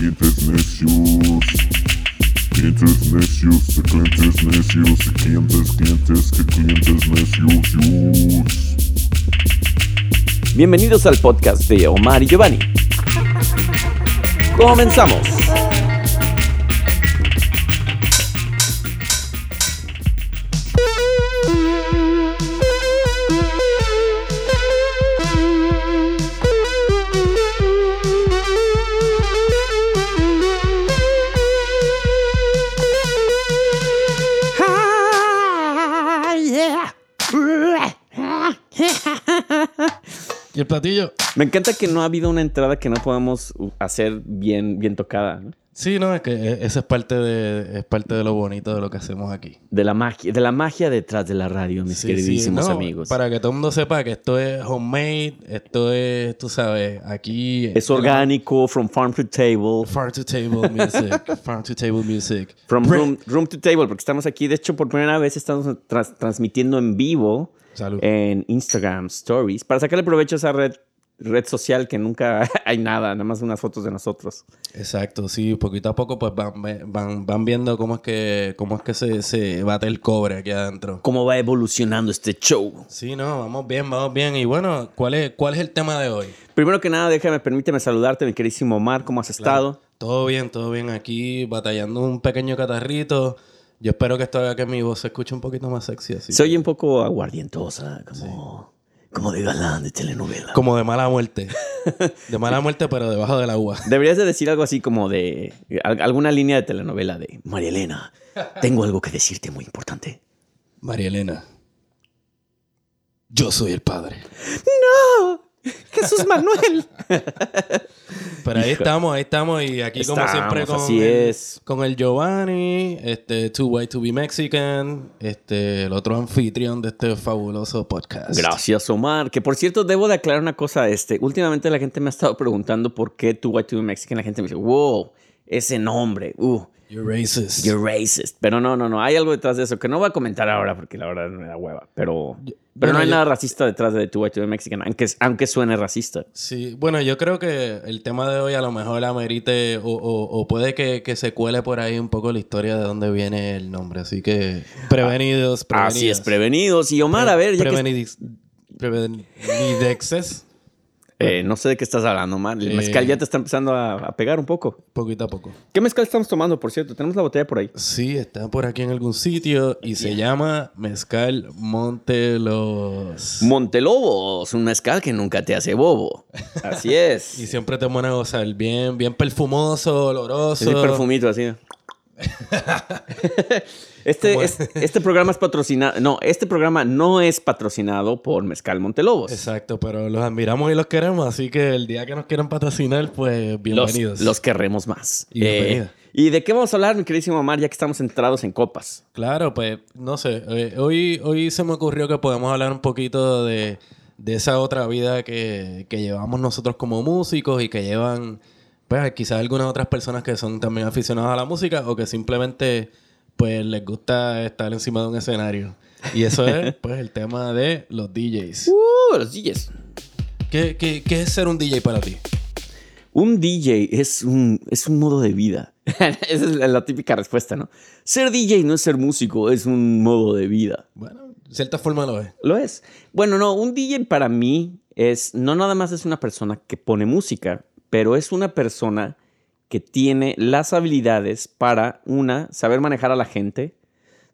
clientes necios. Clientes necios, de clientes necios, de clientes, clientes, que clientes necios. Bienvenidos al podcast de Omar y Giovanni. Comenzamos. Platillo? Me encanta que no ha habido una entrada que no podamos hacer bien, bien tocada. ¿no? Sí, no, es que e- esa es parte de, es parte de lo bonito de lo que hacemos aquí. De la magia, de la magia detrás de la radio, mis Sí, queridísimos sí, no, amigos. Para que todo el mundo sepa que esto es homemade, esto es, tú sabes, aquí... Es orgánico, from farm to table, Farm to table music. farm to table music. from room, room to table, porque estamos aquí. De hecho, por primera vez estamos transmitiendo en vivo Salud. en Instagram Stories para sacarle provecho a esa red, red social que nunca hay nada, nada más unas fotos de nosotros. Exacto, sí, poquito a poco pues van, van, van viendo cómo es que, cómo es que se, se bate el cobre aquí adentro. ¿Cómo va evolucionando este show? Sí, no, vamos bien, vamos bien. Y bueno, ¿cuál es, cuál es el tema de hoy? Primero que nada, déjame, permíteme saludarte, mi queridísimo Omar. ¿Cómo has estado? Todo bien, todo bien aquí, batallando un pequeño catarrito. Yo espero que esto haga que mi voz se escuche un poquito más sexy así. Se oye un poco aguardientosa, como, como de galán de telenovela. Como de mala muerte. De mala muerte, pero debajo del agua. Deberías de decir algo así como de al- alguna línea de telenovela de María Elena. Tengo algo que decirte muy importante. María Elena. Yo soy el padre. ¡No! ¡Jesús Manuel! Pero ahí estamos, ahí estamos. Y aquí, como Estamos, siempre, con, así el, es. con el Giovanni, este, Too White to Be Mexican, este, el otro anfitrión de este fabuloso podcast. Gracias, Omar. Que por cierto, debo de aclarar una cosa. Este, últimamente la gente me ha estado preguntando por qué tu White to be Mexican. La gente me dice, wow, ese nombre, uh, You're racist. you're racist. Pero no, no, no. Hay algo detrás de eso que no voy a comentar ahora porque la verdad me da hueva. Pero, pero bueno, no hay yo- nada racista detrás de tu White Mexican, aunque, aunque suene racista. Sí, bueno, yo creo que el tema de hoy a lo mejor amerite o, o- o puede que, que se cuele por ahí un poco la historia de dónde viene el nombre. Así que prevenidos, prevenidos. Así es, prevenidos. Y Omar, a ver, ya que- Prevenidix- Prevenidexes, Eh, no sé de qué estás hablando, Omar. El Eh. mezcal ya te está empezando a, a pegar un poco. poquito a poco. ¿Qué mezcal estamos tomando, por cierto? Tenemos la botella por ahí. Sí, está por aquí en algún sitio y se llama Mezcal Montelos. Montelobos, un mezcal que nunca te hace bobo. Así es. y siempre te pone a gozar bien, bien perfumoso, oloroso. Ese perfumito así. Este, es- este programa es patrocinado. No, este programa no es patrocinado por Mezcal Montelobos. Exacto, pero los admiramos y los queremos, así que el día que nos quieran patrocinar, pues Los, bienvenidos. los querremos más. Y. Eh, ¿Y de qué vamos a hablar, mi queridísimo Omar, ya que estamos centrados en copas? Claro, pues no sé, eh, hoy, hoy se me ocurrió que podemos hablar un poquito de, de esa otra vida que, que llevamos nosotros como músicos y que llevan, pues quizás algunas otras personas que son también aficionadas a la música o que simplemente pues les gusta estar encima de un escenario. Y eso es pues el tema de los DJs. Uh, los DJs. ¿Qué, qué, qué es ser un DJ para ti? Un DJ es un, es un modo de vida. Esa es la, la típica respuesta, ¿no? Ser DJ no es ser músico, es un modo de vida. Bueno, de cierta forma lo es. Lo es. Bueno, no, un DJ para mí es, no nada más es una persona que pone música, pero es una persona que tiene las habilidades para, una, saber manejar a la gente,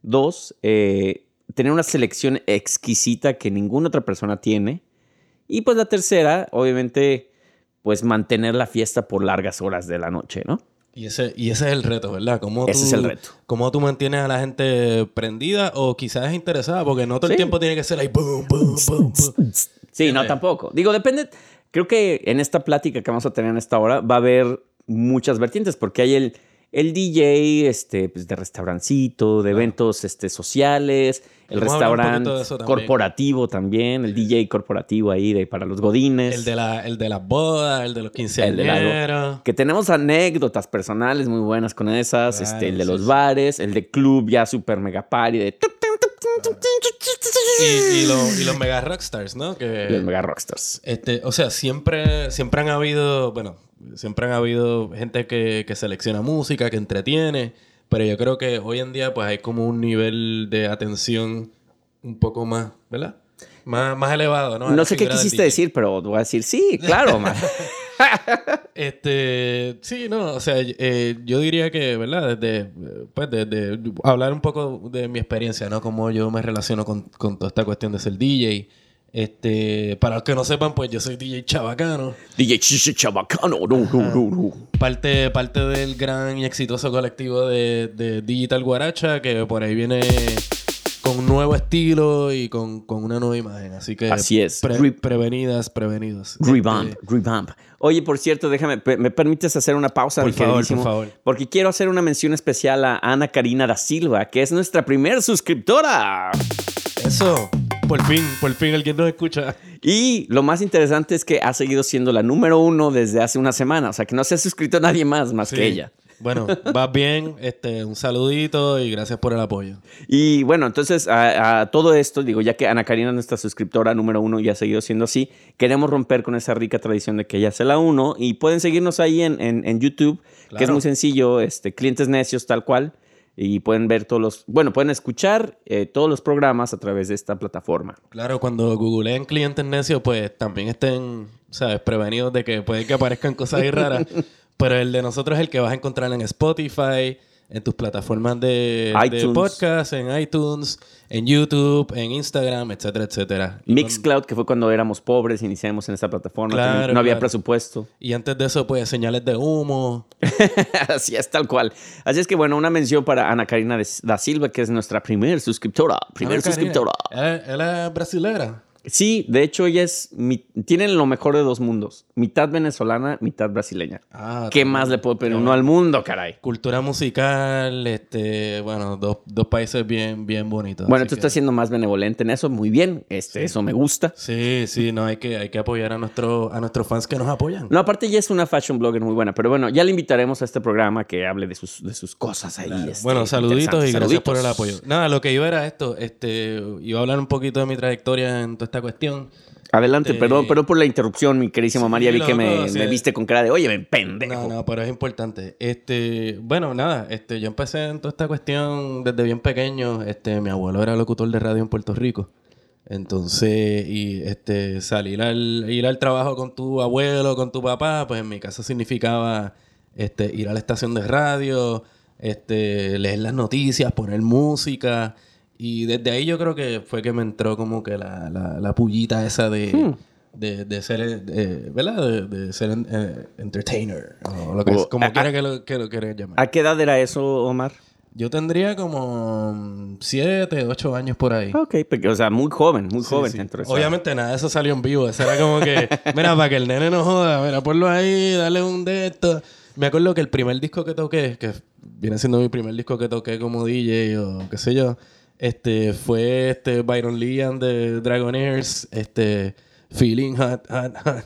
dos, eh, tener una selección exquisita que ninguna otra persona tiene, y pues la tercera, obviamente, pues mantener la fiesta por largas horas de la noche, ¿no? Y ese, y ese es el reto, ¿verdad? ¿Cómo Ese tú- es el reto. ¿Cómo tú mantienes a la gente prendida o quizás interesada? Porque no todo el Sí. tiempo tiene que ser ahí boom, boom, boom, boom. Sí, no, tampoco. Digo, depende. Creo que en esta plática que vamos a tener en esta hora va a haber muchas vertientes, porque hay el, el DJ este, pues, de restaurancito, de eventos este, sociales, el restaurante corporativo también, el DJ corporativo ahí de, para los godines. El de, la, el de las bodas, el de los El de la- quinceañeros. Que tenemos anécdotas personales muy buenas con esas, Claro, este, el de sí, los sí. bares, el de club ya super mega party de Y, y, lo- y los mega rockstars, ¿no? Que, Los mega rockstars. Este, o sea, siempre, siempre han habido, bueno, siempre han habido gente que, que selecciona música, que entretiene, pero yo creo que hoy en día pues hay como un nivel de atención un poco más, ¿verdad? Más, más elevado, ¿no? A No sé qué quisiste decir, pero voy a decir sí, claro, man. Este, sí, no, o sea, eh, yo diría que, ¿verdad? Desde, pues, desde hablar un poco de mi experiencia, ¿no? Cómo yo me relaciono con, con toda esta cuestión de ser DJ. Este, para los que no sepan, pues yo soy DJ chabacano. DJ Chabacano, no, no, no, no. Parte, parte del gran y exitoso colectivo de, de Digital Guaracha, que por ahí viene con un nuevo estilo y con, con una nueva imagen. Así que Así es. pre- Re- prevenidas, prevenidos. Revamp, Este, revamp. Oye, por cierto, déjame, ¿me permites hacer una pausa? Por favor, por favor. Porque quiero hacer una mención especial a Ana Karina da Silva, que es nuestra primer suscriptora. Eso, por fin, por fin alguien nos escucha. Y lo más interesante es que ha seguido siendo la número uno desde hace una semana. O sea, que no se ha suscrito nadie más más Sí. que ella. Bueno, vas bien, este, un saludito y gracias por el apoyo. Y bueno, entonces a, a todo esto, digo, ya que Ana Karina es nuestra suscriptora número uno y ha seguido siendo así, queremos romper con esa rica tradición de que ella sea la uno y pueden seguirnos ahí en, en- en YouTube, que es muy sencillo, este, clientes necios tal cual, y pueden ver todos los, bueno, pueden escuchar eh, todos los programas a través de esta plataforma. Claro, cuando googleen clientes necios, pues también estén, ¿sabes? Prevenidos de que puede que aparezcan cosas ahí raras. Pero el de nosotros es el que vas a encontrar en Spotify, en tus plataformas de, de podcast, en iTunes, en YouTube, en Instagram, etcétera, etcétera. Mixcloud, que fue cuando éramos pobres, iniciamos en esta plataforma, Claro, no había claro. presupuesto. y antes de eso, pues señales de humo. Así es, tal cual. Así es que, bueno, una mención para Ana Karina da Silva, que es nuestra primer suscriptora. Primer Ana suscriptora. Él es brasilera. Sí, de hecho, ella es. mi- tienen lo mejor de dos mundos: mitad venezolana, mitad brasileña. Ah, ¿Qué más le puedo pedir uno al mundo, caray? Cultura musical, este, bueno, dos, dos países bien, bien bonitos. Bueno, tú que- estás siendo más benevolente en eso, muy bien. Este, Eso me gusta. Sí, sí, no, hay que, hay que apoyar a, nuestro, a nuestros fans que nos apoyan. No, aparte, ella es una fashion blogger muy buena, pero bueno, ya le invitaremos a este programa que hable de sus, de sus cosas ahí. este, bueno, saluditos y gracias por el apoyo. Nada, lo que iba era esto, este, iba a hablar un poquito de mi trayectoria en toda esta cuestión. Adelante, Este- perdón, perdón por la interrupción, mi querísima Sí, María. Vi que me, loco, sí. me viste con cara de, oye, ven, pendejo. No, no, pero es importante. Este, bueno, nada, este, yo empecé en toda esta cuestión desde bien pequeño. Este, mi abuelo era locutor de radio en Puerto Rico. Entonces, y este, salir al, ir al trabajo con tu abuelo, con tu papá, pues en mi caso significaba este, ir a la estación de radio, este, leer las noticias, poner música. Y desde ahí yo creo que fue que me entró como que la, la, la pullita esa de, de, de ser, eh, ¿verdad? De, de ser eh, entertainer, o lo que O- es, como a- quiera que lo, que lo quieras llamar. ¿A qué edad era eso, Omar? Yo tendría como 7, 8 años por ahí. Ok, porque, o sea, muy joven, muy Sí, joven sí. dentro de esa- Obviamente nada de eso salió en vivo. Eso era como que, mira, para que el nene no joda, mira, ponlo ahí, dale un de esto. Me acuerdo que el primer disco que toqué, que viene siendo mi primer disco que toqué como DJ o qué sé yo, este, fue este Byron Lee and the Dragonaires, este, Feeling Hot, Hot, Hot.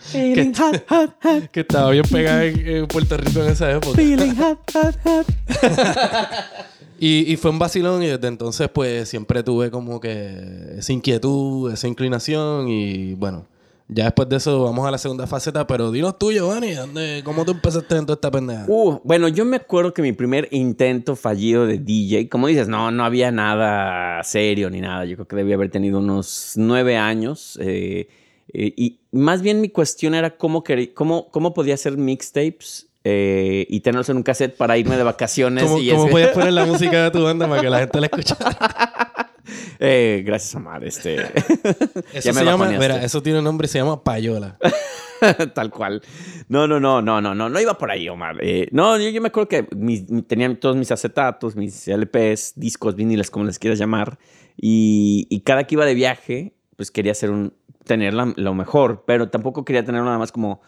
Feeling hot, hot, hot, que estaba bien pegada en, en Puerto Rico en esa época. feeling hot, hot, hot. Y, y fue un vacilón y desde entonces pues siempre tuve como que esa inquietud, esa inclinación y bueno, ya después de eso vamos a la segunda faceta, pero dinos tú, Giovanni, ¿dónde, ¿cómo tú empezaste en toda esta pendeja? Uh, bueno, yo me acuerdo que mi primer intento fallido de DJ, como dices, no, no había nada serio ni nada. Yo creo que debía haber tenido unos nueve años. eh, eh, y más bien mi cuestión era cómo, cómo, cómo podía hacer mixtapes eh, y tenerlos en un cassette para irme de vacaciones. ¿Cómo, y cómo ese- podías poner la música de tu banda para que la gente la escuchara? Eh, gracias, Omar. Este, Eso se llama, mira, eso tiene un nombre se llama payola. Tal cual. No, no, no, no, no, no, no iba por ahí, Omar. Eh, no, yo, yo me acuerdo que mis- tenía todos mis acetatos, mis LPs, discos, viniles, como les quieras llamar. Y, y cada que iba de viaje, pues quería hacer un, tener la- lo mejor, pero tampoco quería tener nada más como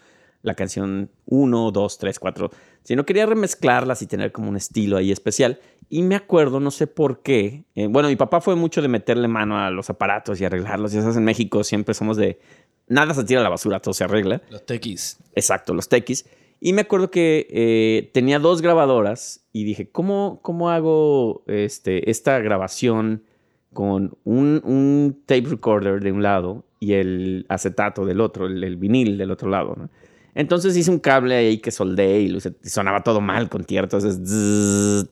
la canción 1, 2, 3, 4, sino quería remezclarlas y tener como un estilo ahí especial. Y me acuerdo, no sé por qué, eh, bueno, mi papá fue mucho de meterle mano a los aparatos y arreglarlos. Ya sabes, en México siempre somos de, nada se tira a la basura, todo se arregla. Los tequis. Exacto, los tequis. Y me acuerdo que eh, tenía dos grabadoras y dije, ¿cómo, cómo hago este, esta grabación con un, un tape recorder de un lado y el acetato del otro, el, el vinil del otro lado. ¿no? Entonces hice un cable ahí que soldé y sonaba todo mal con tierra. Entonces,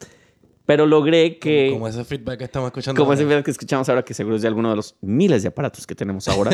pero logré que... Como ese feedback que estamos escuchando. Como ese ahora. video que escuchamos ahora, que seguro es de alguno de los miles de aparatos que tenemos ahora.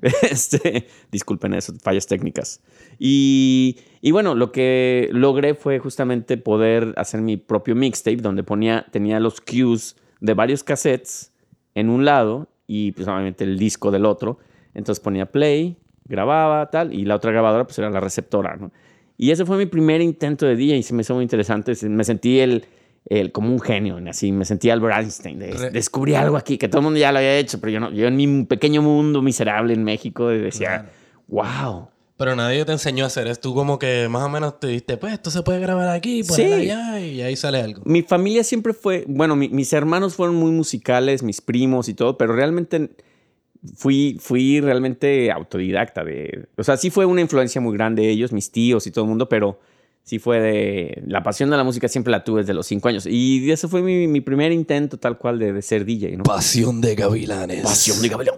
este, disculpen eso, fallas técnicas. Y, y bueno, lo que logré fue justamente poder hacer mi propio mixtape donde ponía, tenía los cues de varios cassettes en un lado y pues obviamente el disco del otro. Entonces ponía play, grababa, tal, y la otra grabadora pues era la receptora, ¿no? Y ese fue mi primer intento de DJ y se me hizo muy interesante. Me sentí el, el, como un genio, así me sentí Albert Einstein. de- Re- descubrí algo aquí que todo el mundo ya lo había hecho, pero yo no. Yo en mi pequeño mundo miserable en México decía, wow. Pero nadie te enseñó a hacer eso. Tú como que más o menos te diste, pues esto se puede grabar aquí, por Sí. allá y ahí sale algo. Mi familia siempre fue, bueno, mi- mis hermanos fueron muy musicales, mis primos y todo, pero realmente fui, fui realmente autodidacta. De, o sea, sí fue una influencia muy grande de ellos, mis tíos y todo el mundo, pero sí fue de... La pasión de la música siempre la tuve desde los cinco años. Y ese fue mi, mi primer intento tal cual de, de ser DJ, ¿no? Pasión de gavilanes. Pasión de Gabriel.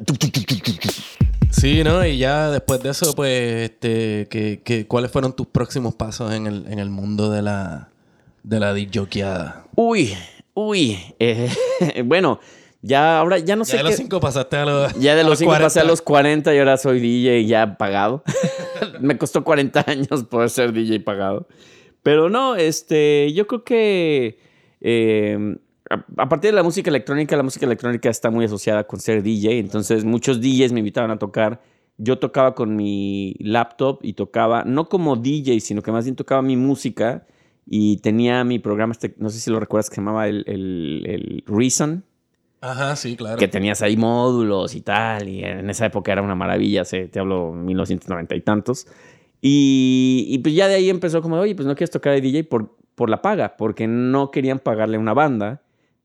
Sí, ¿no? Y ya después de eso, pues, este, ¿qué, qué, cuáles fueron tus próximos pasos en el, en el mundo de la, de la disjoqueada? Uy, uy. eh, bueno, ya ahora ya no Ya sé de los qué- 5 pasaste a los Ya de los 5 pasé a 40. los 40 y ahora soy DJ ya pagado. Me costó 40 años poder ser DJ pagado. Pero no, este, yo creo que eh, a, a partir de la música electrónica, la música electrónica está muy asociada con ser DJ. Entonces muchos DJs me invitaban a tocar. Yo tocaba con mi laptop y tocaba, no como DJ, sino que más bien tocaba mi música y tenía mi programa, este, no sé si lo recuerdas, que se llamaba el, el, el Reason Ajá, sí, claro. que tenías ahí módulos y tal, y en esa época era una maravilla, se- te hablo 1990 y tantos. Y, y pues ya de ahí empezó como, oye, pues no quieres tocar de DJ por, por la paga, porque no querían pagarle una banda.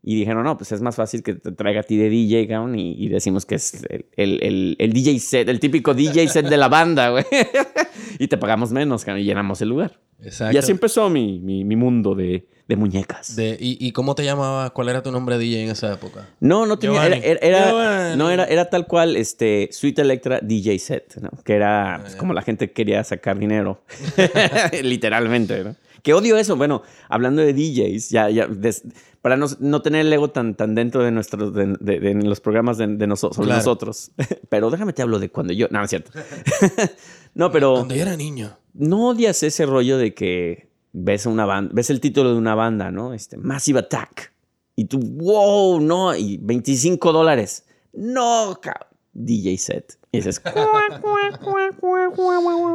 Y dijeron, no, pues es más fácil que te traiga a ti de DJ, cabrón, y, y decimos que es el, el- el- el DJ set, el típico DJ set de la banda, güey. y te pagamos menos, y llenamos el lugar. Exacto. Y así empezó mi, mi, mi mundo de, de muñecas. De- y, ¿Y cómo te llamabas? ¿Cuál era tu nombre DJ en esa época? No, no tenía. Era, no, era, era tal cual este, Sweet Electra DJ set, ¿no? Que era pues, como la gente quería sacar dinero. Literalmente, ¿no? Que odio eso. Bueno, hablando de DJs, ya, ya, des- para no, no tener el ego tan, tan dentro de nuestros, de, de- de los programas de, noso- sobre Claro. nosotros. Pero déjame te hablo de cuando yo. No, es cierto. no, pero Cuando yo era niño. no odias ese rollo de que ves una banda, ves el título de una banda, ¿no? Este, Massive Attack. Y tú, wow, no, y 25 dólares. No, ca- DJ set. Y dices,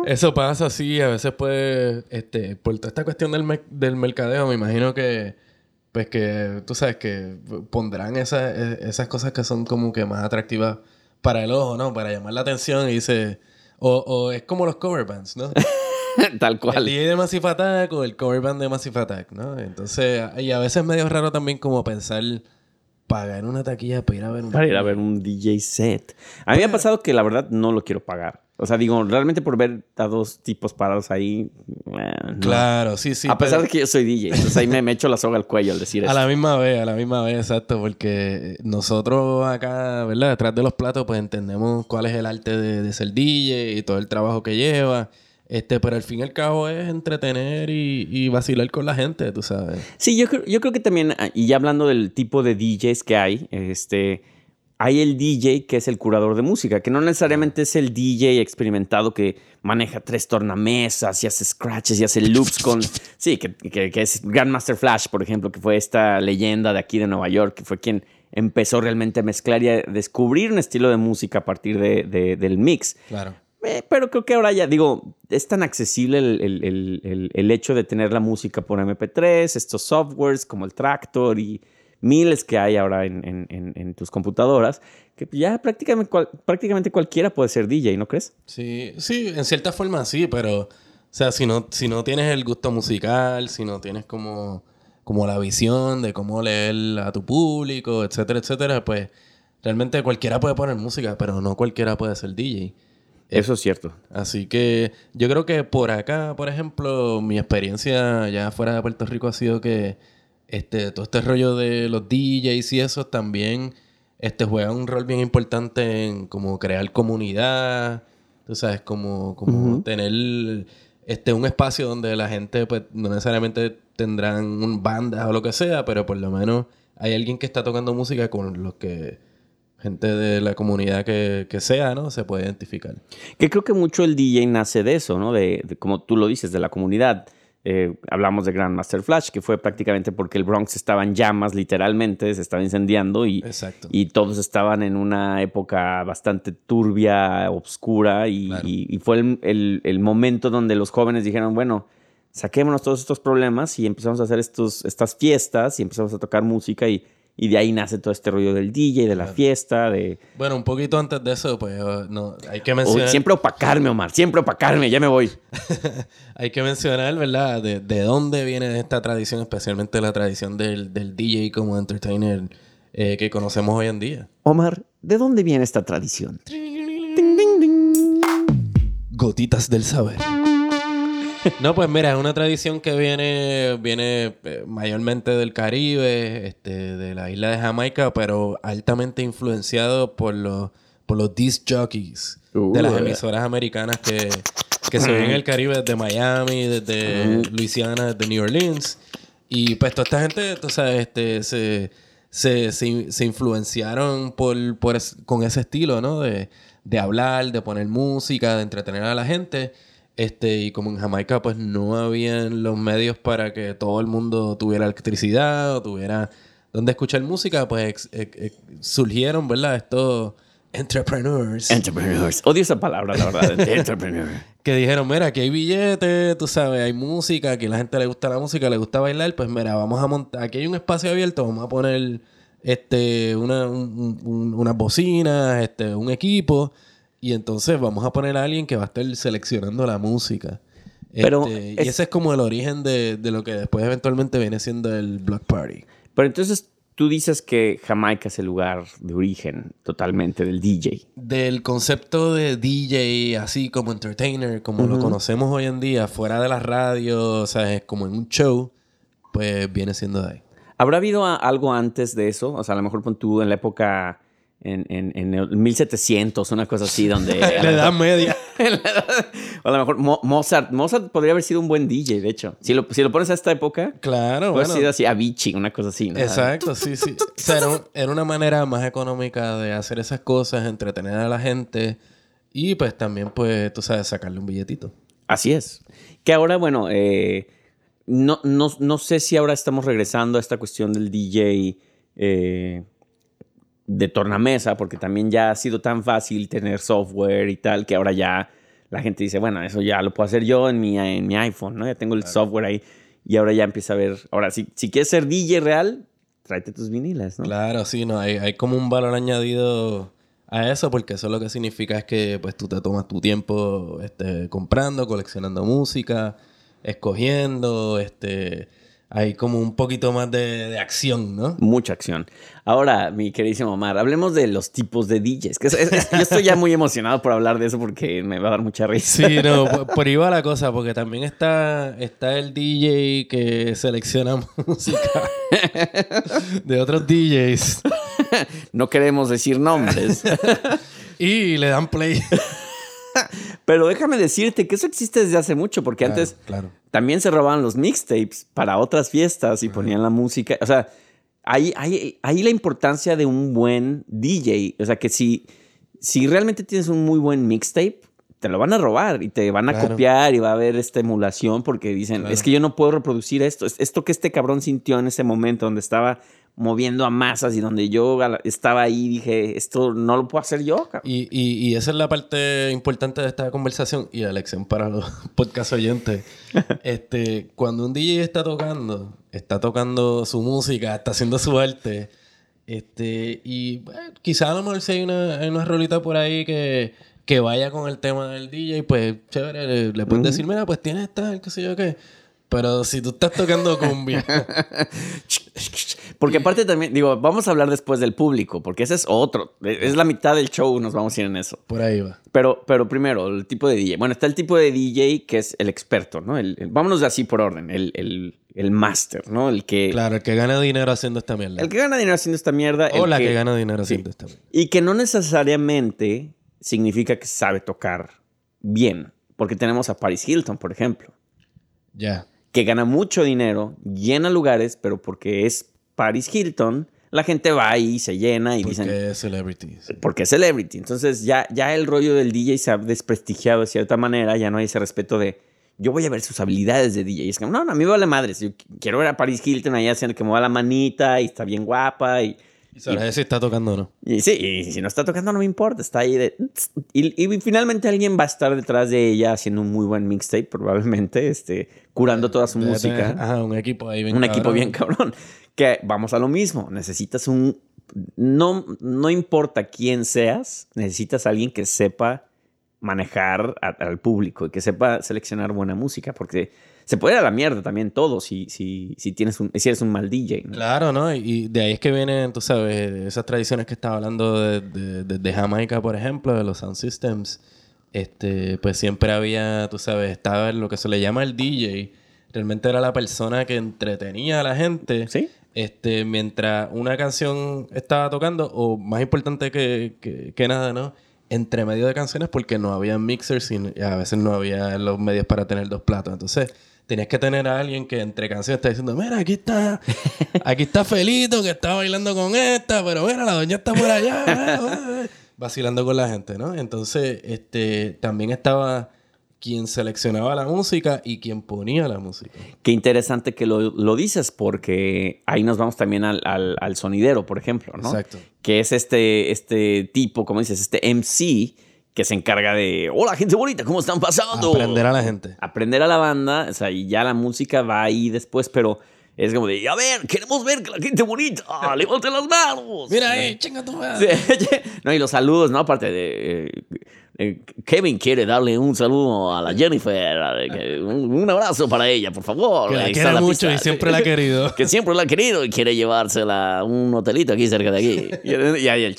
Eso pasa, sí. A veces, pues, este, por toda esta cuestión del, del mercadeo, me imagino que, pues, que tú sabes que pondrán esas, e- esas cosas que son como que más atractivas para el ojo, ¿no? Para llamar la atención y dice. O, o es como los cover bands, ¿no? tal El cual. DJ de Massive Attack o el cover band de Massive Attack, ¿no? Entonces, y a veces es medio raro también como pensar pagar una taquilla para ir a ver un Para ir a ver un DJ set. A mí me ha pasado que la verdad no lo quiero pagar. O sea, digo, realmente por ver a dos tipos parados ahí. eh, no. Claro, sí, sí. a pesar pero- de que yo soy DJ. Entonces ahí me, me echo la soga al cuello al decir A eso. la misma vez, a la misma vez, exacto, porque nosotros acá, ¿verdad? Detrás de los platos, pues entendemos cuál es el arte de, de ser DJ y todo el trabajo que lleva. Este, pero al fin y al cabo es entretener y, y vacilar con la gente, tú sabes. Sí, yo creo, yo creo que también, ah, y ya hablando del tipo de DJs que hay, este, hay el DJ que es el curador de música, que no necesariamente es el DJ experimentado que maneja tres tornamesas y hace scratches y hace loops con... Sí, que, que- que es Grandmaster Flash, por ejemplo, que fue esta leyenda de aquí de Nueva York, que fue quien empezó realmente a mezclar y a descubrir un estilo de música a partir de- de- del mix. Claro. Eh, pero creo que ahora ya, digo, es tan accesible el, el- el- el- hecho de tener la música por MP3, estos softwares como el Tractor y miles que hay ahora en, en- tus computadoras, que ya prácticamente, prácticamente cualquiera puede ser DJ, ¿no crees? Sí, sí, en cierta forma sí, pero, o sea, si no, si no tienes el gusto musical, si no tienes como, como la visión de cómo leer a tu público, etcétera, etcétera, pues realmente cualquiera puede poner música, pero no cualquiera puede ser DJ. Eso es cierto. Así que yo creo que por acá, por ejemplo, mi experiencia ya fuera de Puerto Rico ha sido que este, todo este rollo de los DJs y eso también este, juega un rol bien importante en como crear comunidad, tú sabes, como, como tener este, un espacio donde la gente pues no necesariamente tendrán un banda o lo que sea, pero por lo menos hay alguien que está tocando música con los que gente de la comunidad que, sea, ¿no? Se puede identificar. Que creo que mucho el DJ nace de eso, ¿no? De, como tú lo dices, de la comunidad. Eh, hablamos de Grandmaster Flash, que fue prácticamente porque el Bronx estaba en llamas, literalmente, se estaba incendiando y, y todos estaban en una época bastante turbia, oscura, y, fue el, el, momento donde los jóvenes dijeron, bueno, saquémonos todos estos problemas y empezamos a hacer estos, estas fiestas y empezamos a tocar música y y de ahí nace todo este rollo del DJ, de la fiesta, de... Bueno, un poquito antes de eso, pues no, hay que mencionar... siempre opacarme, Omar, siempre opacarme, ya me voy. hay que mencionar, ¿verdad? De, dónde viene esta tradición, especialmente la tradición del, DJ como entertainer eh, que conocemos hoy en día. Omar, ¿de dónde viene esta tradición? Gotitas del saber. No, pues mira, es una tradición que viene, viene eh, mayormente del Caribe, este, de la isla de Jamaica, pero altamente influenciado por los, por los disc jockeys de las uh. emisoras americanas que, que se ven en el Caribe, desde Miami, desde uh. Louisiana, desde New Orleans. Y pues toda esta gente, tú sabes, este, se, se, se, influenciaron por, por con ese estilo, ¿no? De, de hablar, de poner música, de entretener a la gente. Este, y como en Jamaica, pues no habían los medios para que todo el mundo tuviera electricidad o tuviera donde escuchar música, pues surgieron, ¿verdad? Estos entrepreneurs. Entrepreneurs. Odio esa palabra, la verdad. entrepreneur. que dijeron, mira, aquí hay billetes, tú sabes, hay música, aquí la gente le gusta la música, le gusta bailar, pues mira, vamos a montar, aquí hay un espacio abierto, vamos a poner este, una, unas bocinas, este, un equipo y entonces vamos a poner a alguien que va a estar seleccionando la música. Pero este, Y ese es como el origen de, lo que después eventualmente viene siendo el Block Party. Pero entonces tú dices que Jamaica es el lugar de origen totalmente del DJ. Del concepto de DJ, así como entertainer, como lo conocemos hoy en día, fuera de la radio, o sea, es como en un show, pues viene siendo de ahí. ¿Habrá habido algo antes de eso? O sea, a lo mejor tú en la época en, en, en el 1700, una cosa así, donde... la edad media. o a lo mejor Mozart. Mozart podría haber sido un buen DJ, de hecho. Si lo, si lo pones a esta época... Claro, bueno. sido así, Avicii, una cosa así. Exacto, sí, sí. o sea, era, una manera más económica de hacer esas cosas, entretener a la gente y pues también, pues, tú sabes, sacarle un billetito. Así es. Que ahora, bueno, eh, no, no, no sé si ahora estamos regresando a esta cuestión del DJ... Eh, de tornamesa, porque también ya ha sido tan fácil tener software y tal, que ahora ya la gente dice, bueno, eso ya lo puedo hacer yo en mi, en mi iPhone, ¿no? Ya tengo el software ahí. Y ahora ya empieza a ver, ahora si, si quieres ser DJ real, tráete tus vinilas, ¿no? Claro, sí, no, hay, hay como un valor añadido a eso, porque eso lo que significa es que pues tú te tomas tu tiempo este, comprando, coleccionando música, escogiendo, este hay como un poquito más de, acción, ¿no? Mucha acción. Ahora, mi queridísimo Omar, hablemos de los tipos de DJs. Que yo estoy ya muy emocionado por hablar de eso porque me va a dar mucha risa. Sí, no, por, ahí va la cosa, porque también está, está el DJ que selecciona música de otros DJs. No queremos decir nombres. y le dan play. Pero déjame decirte que eso existe desde hace mucho, porque antes también se robaban los mixtapes para otras fiestas y ponían la música. O sea, ahí, hay la importancia de un buen DJ. O sea, que si, si realmente tienes un muy buen mixtape, te lo van a robar y te van a copiar y va a haber esta emulación porque dicen, es que yo no puedo reproducir esto. Esto que este cabrón sintió en ese momento donde estaba moviendo a masas y donde yo estaba ahí dije, esto no lo puedo hacer yo. Y, y, esa es la parte importante de esta conversación y la lección para los podcast oyentes. este, cuando un DJ está tocando, está tocando su música, está haciendo su arte, este, y quizá a lo mejor si hay una, hay una rolita por ahí que, que vaya con el tema del DJ, pues chévere, le, pueden decir, mira, pues tiene esta, qué sé yo qué. Pero si tú estás tocando cumbia. Porque aparte también, digo, vamos a hablar después del público, porque ese es otro. Es la mitad del show, nos vamos a ir en eso. por ahí va. Pero, pero primero, el tipo de DJ. Bueno, está el tipo de DJ que es el experto, ¿no? El, el- vámonos así por orden. El, el, el máster, ¿no? El que, Claro, el que gana dinero haciendo esta mierda. el que gana dinero haciendo esta mierda. o la que, gana dinero sí. haciendo esta mierda. Y que no necesariamente significa que sabe tocar bien. Porque tenemos a Paris Hilton, por ejemplo, Ya. Que gana mucho dinero, llena lugares, pero porque es Paris Hilton, la gente va ahí, se llena y dicen, Porque es celebrity. sí. porque es celebrity. Entonces ya, ya el rollo del DJ se ha desprestigiado de cierta manera, ya no hay ese respeto de yo voy a ver sus habilidades de DJ. Y es que no, no, a mí me vale madre. Yo quiero ver a Paris Hilton ahí haciendo que mueva la manita y está bien guapa y, Y sabrás si está tocando o no. y sí, y si no está tocando no me importa, está ahí de... Y, y finalmente alguien va a estar detrás de ella haciendo un muy buen mixtape, probablemente, este, curando toda su Debe música. tener- Ajá, un equipo ahí bien un equipo cabrón. bien cabrón. Que vamos a lo mismo, necesitas un... No, no importa quién seas, necesitas a alguien que sepa manejar a- al público y que sepa seleccionar buena música, porque se puede ir a la mierda también todo si, si, si, tienes un, si eres un mal DJ. ¿no? Claro, ¿no? Y de ahí es que vienen, tú sabes, esas tradiciones que estaba hablando de, de- de- de Jamaica, por ejemplo, de los sound systems. Este, pues siempre había, tú sabes, estaba lo que se le llama el DJ. Realmente era la persona que entretenía a la gente. ¿Sí? Este, mientras una canción estaba tocando, o más importante que, que- que nada, ¿no? Entre medio de canciones, porque no había mixers y y a veces no había los medios para tener dos platos. Entonces, tenías que tener a alguien que entre canciones está diciendo, mira, aquí está, aquí está Felito que está bailando con esta, pero mira, la doña está por allá, eh, eh, eh", vacilando con la gente, ¿no? Entonces, este, también estaba quien seleccionaba la música y quien ponía la música. Qué interesante que lo, lo dices, porque ahí nos vamos también al, al- al sonidero, por ejemplo, ¿no? Exacto. Que es este, este tipo, como dices, este MC que se encarga de, hola gente bonita, ¿cómo están pasando? Aprender a la gente. Aprender a la banda, o sea, y ya la música va ahí después, pero es como de, a ver, queremos ver que la gente bonita, ah, levanten las manos. Mira ahí, chinga tu madre. Sí, no, y los saludos, ¿no? Aparte de. eh, eh, Kevin quiere darle un saludo a la Jennifer. eh, un, un abrazo para ella, por favor. Que la quiere mucho pista. y siempre la ha querido. Que siempre la ha querido y quiere llevársela a un hotelito aquí cerca de aquí. Y, ahí el.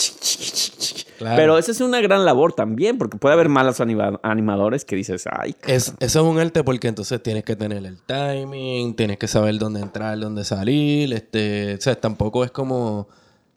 Claro. Pero esa es una gran labor también, porque puede haber malos anima- animadores que dices, ay, Es, eso es un arte porque entonces tienes que tener el timing, tienes que saber dónde entrar, dónde salir. Este, o sea, tampoco es como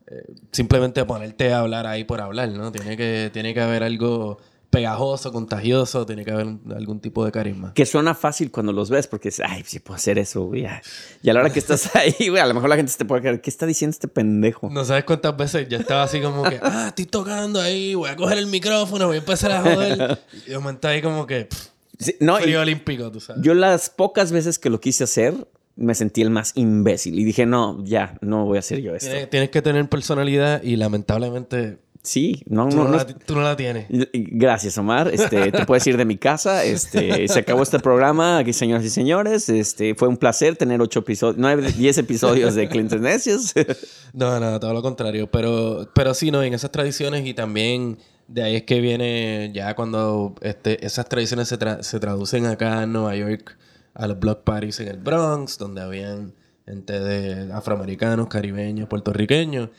eh, simplemente ponerte a hablar ahí por hablar, ¿no? Tiene que, tiene que haber algo pegajoso, contagioso, tiene que haber un- algún tipo de carisma. que suena fácil cuando los ves, porque es, ay, sí puedo hacer eso, güey. ay". Y a la hora que estás ahí, güey, a lo mejor la gente se te puede quedar, ¿qué está diciendo este pendejo? No sabes cuántas veces ya estaba así como que, ah, estoy tocando ahí, voy a coger el micrófono, voy a empezar a joder. Y de momento ahí como que, pff, Sí, no, y- frío olímpico, tú sabes. Yo las pocas veces que lo quise hacer, me sentí el más imbécil. Y dije, no, ya, no voy a hacer yo esto. Tienes, tienes que tener personalidad y lamentablemente Sí, no, tú no, la, tú no la tienes. Gracias, Omar. Este, te puedes ir de mi casa. Este, se acabó este programa. Aquí, señoras y señores. Este, fue un placer tener ocho episodios, nueve, diez episodios de Clientes Necios. No, no, todo lo contrario. Pero, pero sí, no, en esas tradiciones y también de ahí es que viene ya cuando este, esas tradiciones se, tra- se traducen acá en Nueva York a los block parties en el Bronx, donde habían gente de afroamericanos, caribeños, puertorriqueños.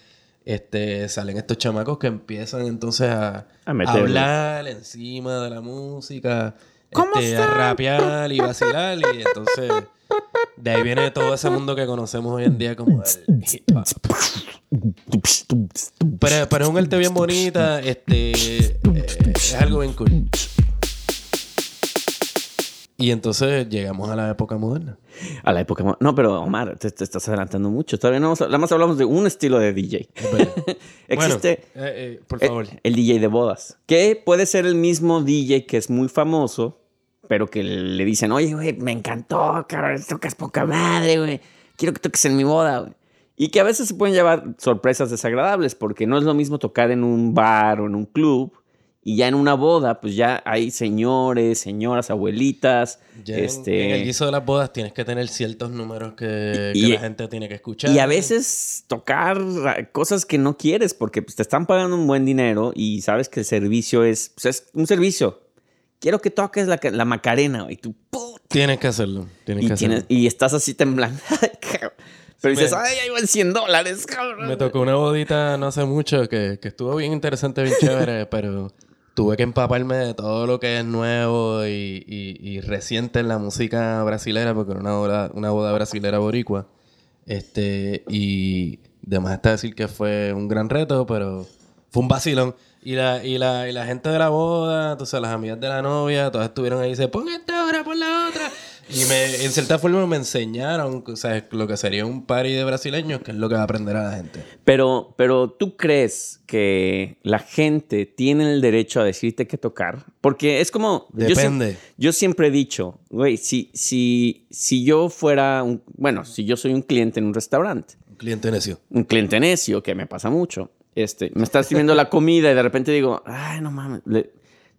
Este, salen estos chamacos que empiezan entonces a, A a meterle. hablar encima de la música, ¿Cómo este, a rapear y vacilar. Y entonces de ahí viene todo ese mundo que conocemos hoy en día como el hip hop. Pero, pero es un arte bien bonita, este, eh, es algo bien cool. Y entonces llegamos a la época moderna. A la época. mo- No, pero Omar, te, te estás adelantando mucho. Todavía no. Nada más hablamos de un estilo de DJ. Existe. Bueno, eh, eh, por el- favor. El, DJ de bodas. Que puede ser el mismo DJ que es muy famoso, pero que le dicen, oye, güey, me encantó, cabrón, tocas poca madre, güey. Quiero que toques en mi boda, güey. Y que a veces se pueden llevar sorpresas desagradables, porque no es lo mismo tocar en un bar o en un club. Y ya en una boda, pues ya hay señores, señoras, abuelitas. Ya en- este, en, el guiso de las bodas tienes que tener ciertos números que, Y- que la gente tiene que escuchar. Y a veces tocar cosas que no quieres porque pues, te están pagando un buen dinero y sabes que el servicio es, pues, es un servicio. Quiero que toques la, la Macarena y tú, puta Tienes que hacerlo. Tienes y, que hacerlo. tienes, y estás así temblando. Pero dices, me- ay, ahí van 100 dólares, cabrón. Me tocó una bodita no hace mucho que, que estuvo bien interesante, bien chévere, pero tuve que empaparme de todo lo que es nuevo y, y- reciente en la música brasilera, porque era una boda, una boda brasilera boricua. Este, y demás está decir que fue un gran reto, pero fue un vacilón. Y la, y la, y la gente de la boda, entonces las amigas de la novia, todas estuvieron ahí dice, pon esta hora, pon la otra. Y me, en cierta forma me enseñaron, o sea, lo que sería un party de brasileños, que es lo que va a aprender a la gente. Pero, pero tú crees que la gente tiene el derecho a decirte qué tocar? Porque es como... yo Depende. Yo, siempre he dicho, güey, si, si, si yo fuera un... Bueno, si yo soy un cliente en un restaurante, Un cliente necio. un cliente necio, que me pasa mucho, este, me está sirviendo la comida y de repente digo, ay, no mames, le-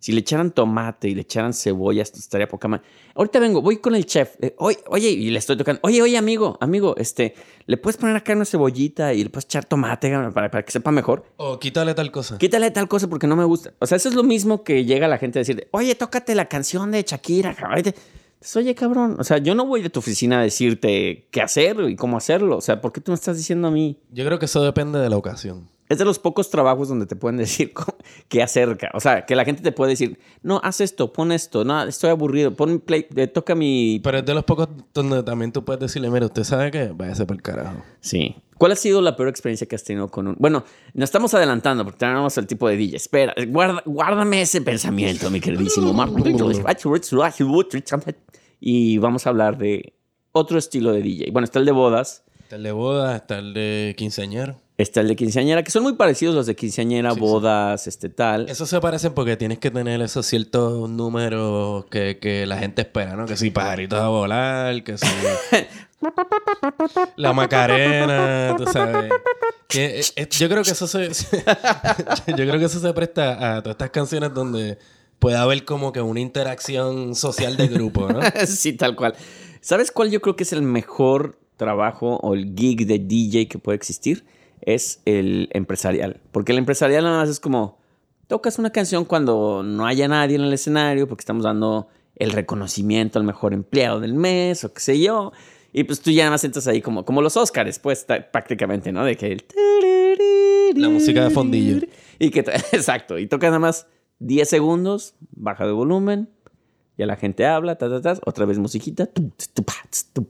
si le echaran tomate y le echaran cebolla, esto estaría poca más. Ahorita vengo, voy con el chef, eh, oye, oye, y le estoy tocando, oye, oye, amigo, amigo, este, ¿le puedes poner acá una cebollita y le puedes echar tomate para, para que sepa mejor? O quítale tal cosa. Quítale tal cosa porque no me gusta. O sea, eso es lo mismo que llega la gente a decir, oye, tócate la canción de Shakira, cabrón. Oye, cabrón, o sea, yo no voy de tu oficina a decirte qué hacer y cómo hacerlo. O sea, ¿por qué tú me estás diciendo a mí? Yo creo que eso depende de la ocasión. Es de los pocos trabajos donde te pueden decir qué hacer. ca- O sea, que la gente te puede decir, no, haz esto, pon esto, no, estoy aburrido, pon play, eh, toca mi... Pero es de los pocos donde también tú puedes decirle, mira, usted sabe que váyase por el carajo. Sí. ¿Cuál ha sido la peor experiencia que has tenido con un... Bueno, nos estamos adelantando porque tenemos el tipo de DJ. Espera, guarda, guárdame ese pensamiento, mi queridísimo. Y vamos a hablar de otro estilo de DJ. Bueno, está el de bodas, Está el de boda, está el de quinceañero. Está el de quinceañera, que son muy parecidos los de quinceañera, Sí, sí. bodas, este tal. Eso se parecen porque tienes que tener esos ciertos números que, que la gente espera, ¿no? Que si pajaritos a volar, que si... la Macarena, tú sabes. Que, eh, eh, yo creo que eso se... yo creo que eso se presta a todas estas canciones donde puede haber como que una interacción social de grupo, ¿no? sí, tal cual. ¿Sabes cuál yo creo que es el mejor trabajo o el gig de DJ que puede existir? Es el empresarial. Porque el empresarial nada más es como, tocas una canción cuando no haya nadie en el escenario, porque estamos dando el reconocimiento al mejor empleado del mes o qué sé yo. Y pues tú ya nada más entras ahí como, como los Oscars, pues prácticamente, ¿no? De que el... La música de fondillo. Y que, exacto, y tocas nada más 10 segundos, baja de volumen, ya la gente habla, ta, ta, ta, otra vez musiquita, tu, tu, pa, tss, tu,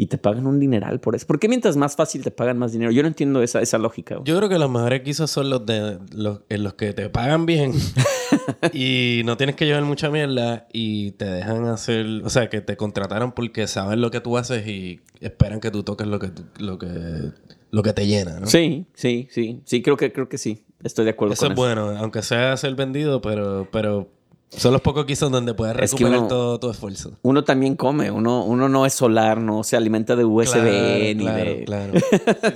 y te pagan un dineral por eso. ¿Por qué mientras más fácil te pagan más dinero? Yo no entiendo esa, esa lógica. güey. Yo creo que los mejores guisos son los de los, en los que te pagan bien y no tienes que llevar mucha mierda y te dejan hacer, o sea, que te contrataron porque saben lo que tú haces y esperan que tú toques lo que lo que lo que te llena, ¿no? Sí, sí, sí, sí, creo que, creo que sí. Estoy de acuerdo Eso con es bueno, aunque sea ser vendido, pero pero son los pocos guisos donde puedes Es que recuperar uno- todo tu esfuerzo. Uno también come, uno, uno no es solar, no se alimenta de USB ni claro, de... claro. Sí,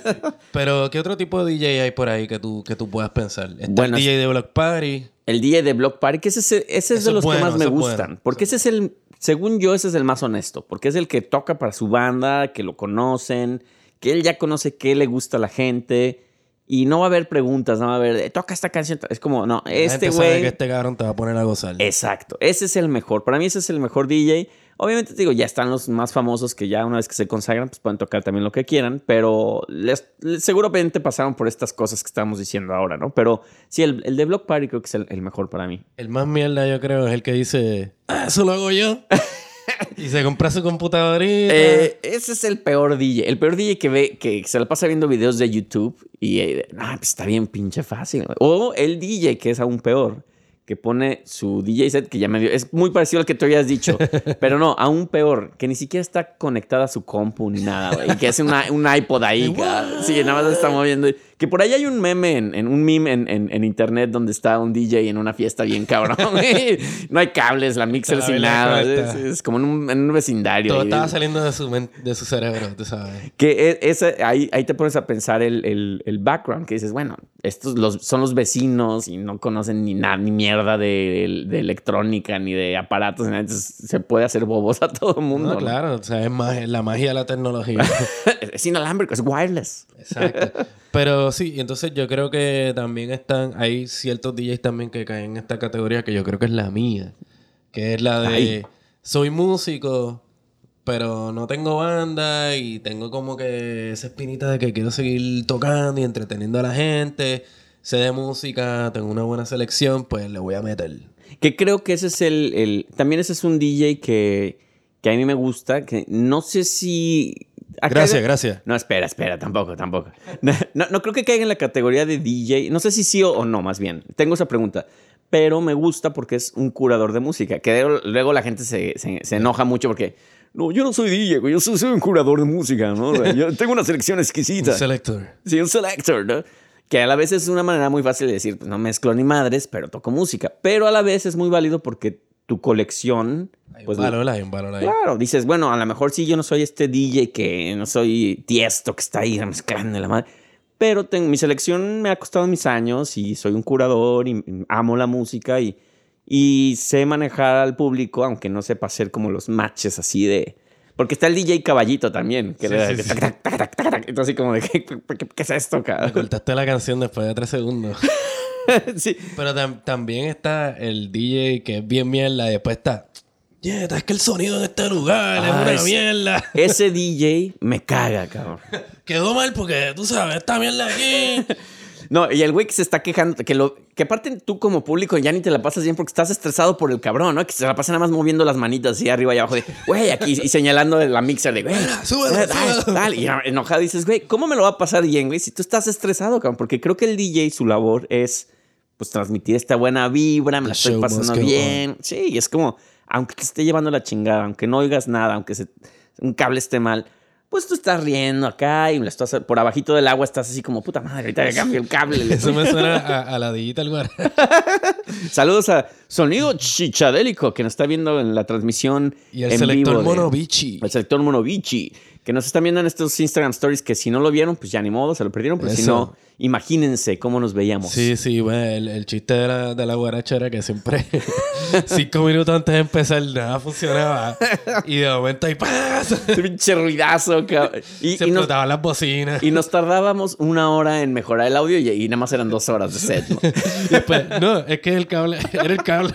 sí. Pero ¿qué otro tipo de DJ hay por ahí que tú que tú puedas pensar? Está Bueno, el DJ de Block Party. El DJ de Block Party, que ese, es- ese es Eso de los bueno, que más me gustan. bueno. Porque ese es el, según yo, ese es el más honesto. Porque es el que toca para su banda, que lo conocen, que él ya conoce qué le gusta a la gente. Y no va a haber preguntas, no va a haber, toca esta canción. Es como, no, La este güey. este cabrón te va a poner a gozar. Exacto, ese es el mejor. Para mí ese es el mejor DJ. Obviamente, te digo, ya están los más famosos que ya una vez que se consagran, pues pueden tocar también lo que quieran, pero les, les- seguramente pasaron por estas cosas que estamos diciendo ahora, ¿no? Pero sí, el, el de Block Party creo que es el, el mejor para mí. El más mierda, yo creo, es el que dice, ah, eso lo hago yo. y se compra su computadorita. Eh, ese es el peor DJ. El peor DJ que ve, que se la pasa viendo videos de YouTube y eh, ah, pues está bien pinche fácil. O el DJ que es aún peor, que pone su DJ set que ya me dio. Es muy parecido al que tú habías dicho, pero no, aún peor, que ni siquiera está conectada a su compu ni nada, güey. Y que hace una- un iPod ahí. cabrón. Sí, nada más está moviendo. Que por ahí hay un meme, en, en un meme en, en- en internet donde está un DJ en una fiesta bien cabrón. no hay cables, la mixer La sin nada. Es, es como en un, vecindario. Todo ahí. estaba saliendo de su, de su cerebro, tú sabes. Que e- ese, ahí, ahí te pones a pensar el, el- el background, que dices, bueno, estos los, son los vecinos y no conocen ni nada, ni mierda de, de electrónica, ni de aparatos, ni nada, entonces se puede hacer bobos a todo el mundo. No, ¿no? claro, o sea, es mag- la magia de la tecnología. es inalámbrico, es wireless. Exacto. Pero sí, entonces yo creo que también están, hay ciertos DJs también que caen en esta categoría que yo creo que es la mía, que es la de Ay. soy músico, pero no tengo banda y tengo como que esa espinita de que quiero seguir tocando y entreteniendo a la gente. Sé de música, tengo una buena selección, pues le voy a meter. Que creo que ese es el, el- También ese es un DJ que, que a mí me gusta. Que no sé si. Gracias, gracias. No, espera, espera, tampoco, tampoco. No, no, no creo que caiga en la categoría de DJ. No sé si sí o, o no, más bien. Tengo esa pregunta. Pero me gusta porque es un curador de música. Que luego, la gente se, se- se enoja mucho porque. No, yo no soy DJ, güey, yo soy, soy un curador de música, ¿no? Yo tengo una selección exquisita. Un selector. Sí, un selector, ¿no? Que a la vez es una manera muy fácil de decir, pues no mezclo ni madres, pero toco música. Pero a la vez es muy válido porque tu colección... Hay Pues, un valor, hay un valor ahí. Claro, dices, bueno, a lo mejor sí yo no soy este DJ que no soy tiesto que está ahí mezclando la madre. Pero tengo, mi selección me ha costado mis años y soy un curador y amo la música y, y sé manejar al público, aunque no sepa hacer como los matches así de... Porque está el DJ caballito también, que Sí, le- sí, sí. tac, tac, tac, tac, tac, tac. Entonces así como de, ¿qué, qué- qué es esto, Me cabrón? cortaste la canción después de tres segundos. sí. Pero tam- también está el DJ que es bien mierda y después está... Yeah, es que el sonido en este lugar Ah, es una es- mierda. Ese DJ me caga, cabrón. Quedó mal porque, tú sabes, esta mierda aquí... No, y el güey que se está quejando, que lo que aparte tú como público ya ni te la pasas bien porque estás estresado por el cabrón, ¿no? Que se la pasa nada más moviendo las manitas así arriba y abajo de, güey, aquí y señalando la mixer de, güey, súbelo". dale. Y enojado dices, güey, ¿cómo me lo va a pasar bien, güey? Si tú estás estresado, cabrón, porque creo que el DJ su labor es pues transmitir esta buena vibra, me la estoy pasando bien. Sí, y es como, aunque te esté llevando la chingada, aunque no oigas nada, aunque se- un cable esté mal, pues tú estás riendo acá y estás por abajito del agua estás así como, puta madre, ahorita le cambio el cable. le Eso me suena a, a la Digital Guard. Saludos a Sonido Chichadélico, que nos está viendo en la transmisión. Y el en selector vivo de- Monovici. El selector Monovici, que nos están viendo en estos Instagram Stories, que si no lo vieron, pues ya ni modo, se lo perdieron. Pero si no, imagínense cómo nos veíamos. Sí, sí, bueno, el, el chiste de la, de la guaracha era que siempre cinco minutos antes de empezar nada funcionaba. Y de momento ahí ¡paz! Ese pinche ruidazo, cabrón. Y, Se y nos, explotaban las bocinas. y nos tardábamos una hora en mejorar el audio y, y nada más eran dos horas de set. ¿no? Después, no, es que el cable, era el cable.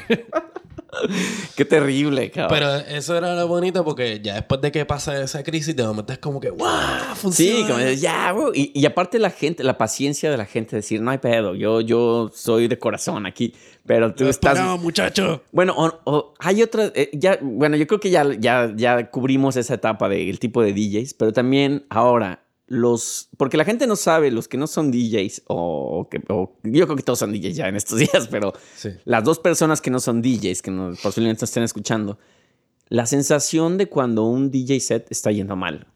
Qué terrible, cabrón. Pero eso era lo bonito porque ya después de que pasa esa crisis, de momento es como que ¡guau! Sí, Funciona. como de, ya, bro. Y, y aparte la gente, la paciencia de la gente, decir, no hay pedo, yo, yo soy de corazón aquí, pero tú Lo estás... esperaba, muchacho. Bueno, o- o hay otra, eh, ya, bueno, yo creo que ya, ya, ya cubrimos esa etapa del tipo de DJs, pero también ahora los, porque la gente no sabe, los que no son DJs, o, que, o- yo creo que todos son DJs ya en estos días, pero Sí. las dos personas que no son DJs, que nos, posiblemente estén escuchando, la sensación de cuando un DJ set está yendo mal,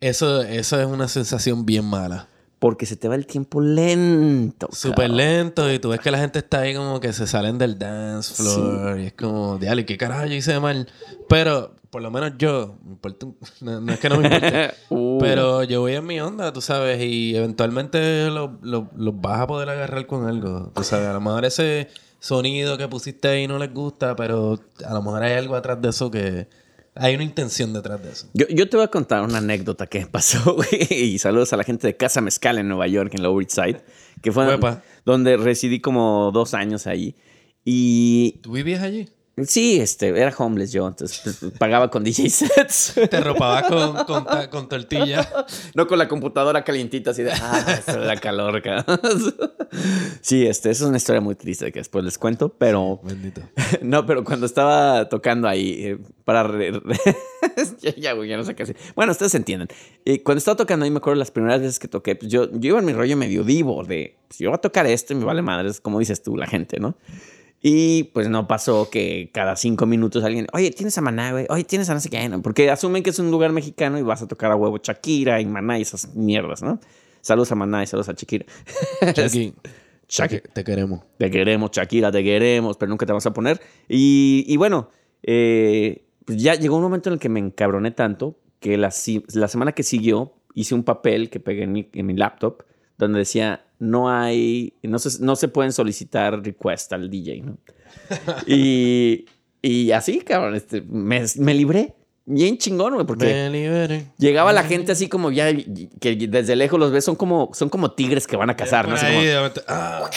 Eso, eso es una sensación bien mala. porque se te va el tiempo lento. Súper lento y tú ves que la gente está ahí como que se salen del dance floor y es como, diale, ¿qué carajo yo hice mal? Pero por lo menos yo, me importa un- no, no es que no me importe, Uh. pero yo voy en mi onda, tú sabes, y eventualmente los lo, los vas a poder agarrar con algo, tú sabes, a lo mejor ese sonido que pusiste ahí no les gusta, pero a lo mejor hay algo atrás de eso que hay una intención detrás de eso. Yo, yo te voy a contar una anécdota que pasó, güey, y saludos a la gente de Casa Mezcal en Nueva York, en Lower East Side, que fue Uepa. donde residí como dos años ahí. Y ¿Tú vivías allí? Sí, este, era homeless yo, entonces pues, pagaba con DJ sets. Te ropabas con, con, ta- con tortilla. No con la computadora calientita así de, ah, eso da calor, cabrón. Sí, este, es una historia muy triste que después les cuento, pero... Bendito. No, pero cuando estaba tocando ahí, eh, para... re- re- ya, ya, ya no sé qué hacer. Bueno, ustedes entienden. Eh, cuando estaba tocando ahí, me acuerdo las primeras veces que toqué, pues yo, yo iba en mi rollo medio divo de, pues yo voy a tocar esto y me vale madres, como dices tú, la gente, ¿no? Y pues no pasó que cada cinco minutos alguien, oye, tienes a Maná, güey, oye, tienes a no sé qué, ¿no? Porque asumen que es un lugar mexicano y vas a tocar a huevo Shakira y Maná y esas mierdas, ¿no? Saludos a Maná y saludos a Shakira. Shakira. te queremos. Te queremos, Shakira, te queremos, pero nunca te vamos a poner. Y, y bueno, eh, pues ya llegó un momento en el que me encabroné tanto que la, la semana que siguió hice un papel que pegué en mi, en mi laptop donde decía, no hay, no se, no se pueden solicitar request al DJ, ¿no? y, y así, cabrón, este, me, me libré. Bien chingón, güey, porque... Llegaba la gente así como ya, que desde lejos los ves, son como, son como tigres que van a cazar, ¿no? Así como- ah,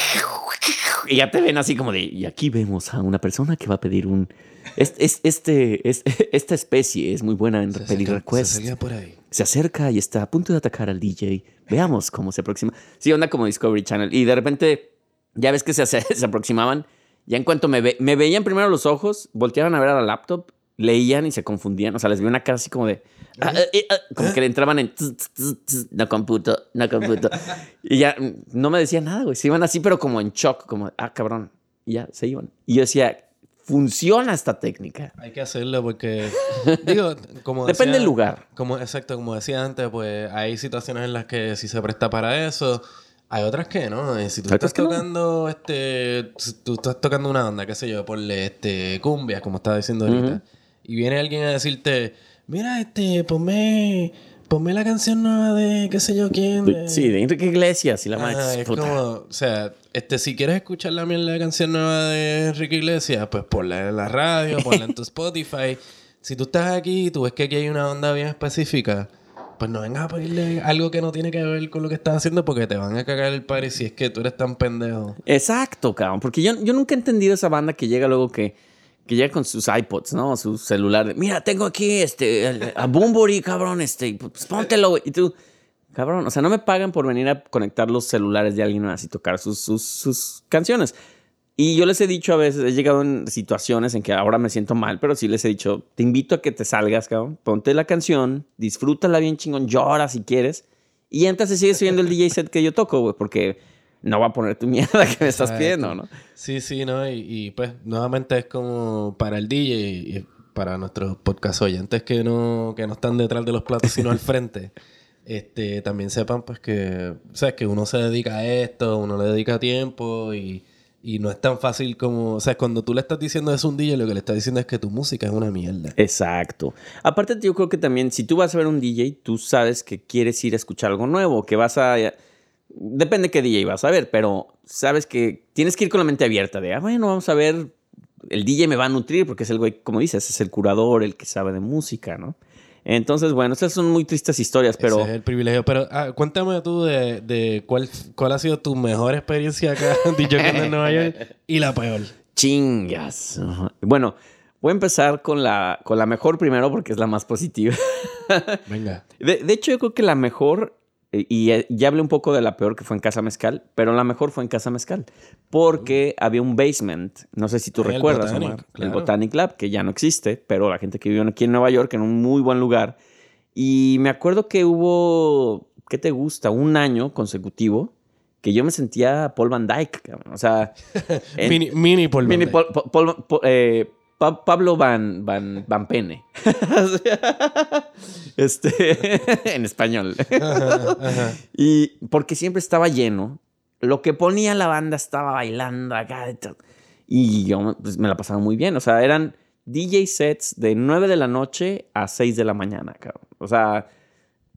y ya te ven así como de, y aquí vemos a una persona que va a pedir un... es- es- este, es- esta especie es muy buena en Se pedir requests. Se por ahí. Se acerca y está a punto de atacar al DJ. Veamos cómo se aproxima. Sí, onda como Discovery Channel. Y de repente, ya ves que se, se aproximaban. Ya en cuanto me, ve- me veían primero los ojos, volteaban a ver a la laptop, leían y se confundían. O sea, les vi una cara así como de... ah, ah, eh, ah, como que le entraban en... tz, tz, tz, tz, no computo, no computo. y ya no me decían nada, güey. Se iban así, pero como en shock, como, ah, cabrón. Y ya se iban. Y yo decía, funciona esta técnica. Hay que hacerlo porque, digo, como Depende del lugar. Como, exacto, como decía antes, pues hay situaciones en las que sí se presta para eso. Hay otras que no. Si tú estás que no. tocando, este, si tú estás tocando una onda, qué sé yo, ponle este cumbia, como estaba diciendo ahorita, y viene alguien a decirte, mira, este, ponme, ponme la canción nueva de qué sé yo quién. de-". Sí, de Enrique Iglesias y la Ajá, madre. es como, o sea, este, si quieres escuchar la mierda de canción nueva de Enrique Iglesias, pues ponla en la radio, ponla en tu Spotify. Si tú estás aquí y tú ves que aquí hay una onda bien específica, pues no vengas a pedirle algo que no tiene que ver con lo que estás haciendo porque te van a cagar el party si es que tú eres tan pendejo. Exacto, cabrón. Porque yo, yo nunca he entendido esa banda que llega luego que, que llega con sus iPods, ¿no? Sus celulares. Mira, tengo aquí este, el- a Boombury, cabrón, este, pues póntelo, güey. Y tú, cabrón, o sea, no me pagan por venir a conectar los celulares de alguien más y tocar sus, sus, canciones. Y yo les he dicho a veces, he llegado en situaciones en que ahora me siento mal, pero sí les he dicho, te invito a que te salgas, cabrón, ponte la canción, disfrútala bien chingón, llora si quieres, y y sigues oyendo el DJ set que yo toco, güey, porque no va a poner tu mierda que me estás pidiendo, ¿no? Sí, sí, ¿no? Y, y, pues nuevamente es como para el DJ y para nuestros podcast oyentes que no, que no están detrás de los platos, sino al frente. Este, también sepan pues que, o sea, que uno se dedica a esto, uno le dedica tiempo y, y no es tan fácil como, o sea, cuando tú le estás diciendo eso a un DJ, lo que le estás diciendo es que tu música es una mierda. Exacto. Aparte, yo creo que también, si tú vas a ver un DJ, tú sabes que quieres ir a escuchar algo nuevo, que vas a. Depende qué DJ vas a ver, pero sabes que tienes que ir con la mente abierta de, ah, bueno, vamos a ver. El DJ me va a nutrir porque es el güey, como dices, es el curador, el que sabe de música, ¿no? Entonces, bueno, estas son muy tristes historias, pero. Ese es el privilegio. Pero ah, cuéntame tú de, de cuál, cuál ha sido tu mejor experiencia acá DJ en Nueva York y la peor. Chingas. Bueno, voy a empezar con la, con la mejor primero porque es la más positiva. Venga. De, de hecho, yo creo que la mejor, y eh, ya hablé un poco de la peor que fue en Casa Mezcal, pero la mejor fue en Casa Mezcal, porque había un basement, no sé si tú Ah, el recuerdas, Botanic, Omar, el. Botanic Lab, que ya no existe, pero la gente que vivió aquí en Nueva York, en un muy buen lugar. Y me acuerdo que hubo, ¿qué te gusta? Un año consecutivo que yo me sentía Paul Van Dyke, o sea... en- Mini, mini Paul Mini Van Paul- Paul- Paul- eh, Pa- Pablo Van, Van, Van Pene. este, en español. Y porque siempre estaba lleno. Lo que ponía la banda estaba bailando acá. Y yo pues, me la pasaba muy bien. O sea, eran DJ sets de 9 de la noche a 6 de la mañana, cabrón. O sea,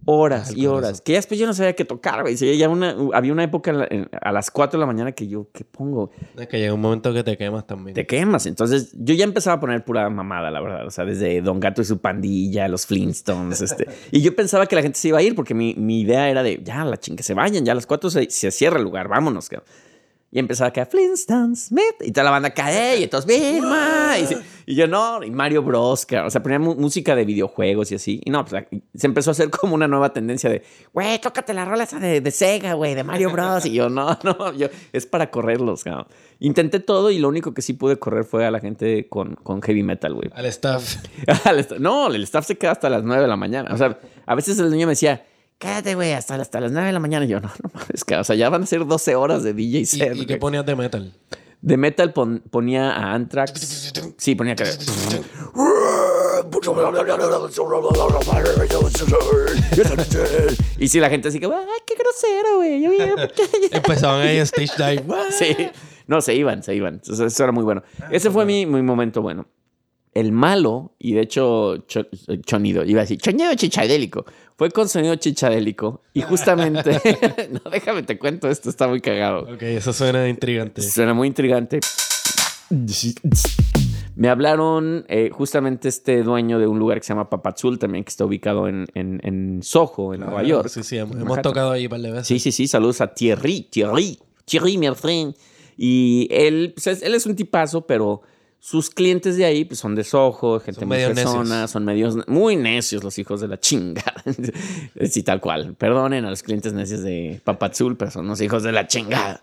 horas y horas. Que ya después yo no sabía qué tocar, güey. Sí, ya una, había una época en la- en- a las 4 de la mañana que yo, ¿qué pongo? Es que llega un momento que te quemas también. te quemas. Entonces, yo ya empezaba a poner pura mamada, la verdad. O sea, desde Don Gato y su pandilla, los Flintstones, este. Y yo pensaba que la gente se iba a ir porque mi, mi idea era de, ya, la ching, que se vayan, ya a las cuatro se, se cierra el lugar, vámonos. cabrón. Y empezaba acá, Flintstones, Smith, y toda la banda cae, y entonces, Vilma, y, yo no, y Mario Bros, o sea, ponía música de videojuegos y así. Y no, pues se empezó a hacer como una nueva tendencia de, güey, tócate la rola esa de, de Sega, güey, de Mario Bros. Y yo, no, no, yo, es para correrlos, cabrón. Intenté todo y lo único que sí pude correr fue a la gente con, con heavy metal, güey. Al staff. No, el staff se queda hasta las 9 de la mañana. O sea, a veces el niño me decía, cállate, güey, hasta, hasta las 9 de la mañana. Y yo, no, no mames, que, o sea, ya van a ser 12 horas de DJ ¿Y, set. y qué güey". ponías de metal? De metal pon- ponía a Anthrax. Sí, ponía que. y sí, la gente así que, ay, qué grosero, güey. Empezaban ahí en stage dive. Sí. No, se iban, se iban. Entonces, eso era muy bueno. Ese fue mi, mi momento bueno. El malo, y de hecho, cho- chonido, iba a decir, chonido chichadélico. Fue con sonido chichadélico. Y justamente, no, déjame te cuento, esto está muy cagado. Ok, eso suena intrigante. Suena muy intrigante. Me hablaron eh, justamente este dueño de un lugar que se llama Papazul, también que está ubicado en, en, en Soho, en Nueva York. Sí, sí, hemos, hemos tocado ahí un par de veces. Sí, sí, sí, saludos a Thierry, Thierry, Thierry, mi friend. Y él, pues, es- él es un tipazo, pero sus clientes de ahí pues, son de Soho, gente Son muy medio fresona, necios. son medios muy necios los hijos de la chingada. sí, tal cual. Perdonen a los clientes necios de Papazul, pero son los hijos de la chingada.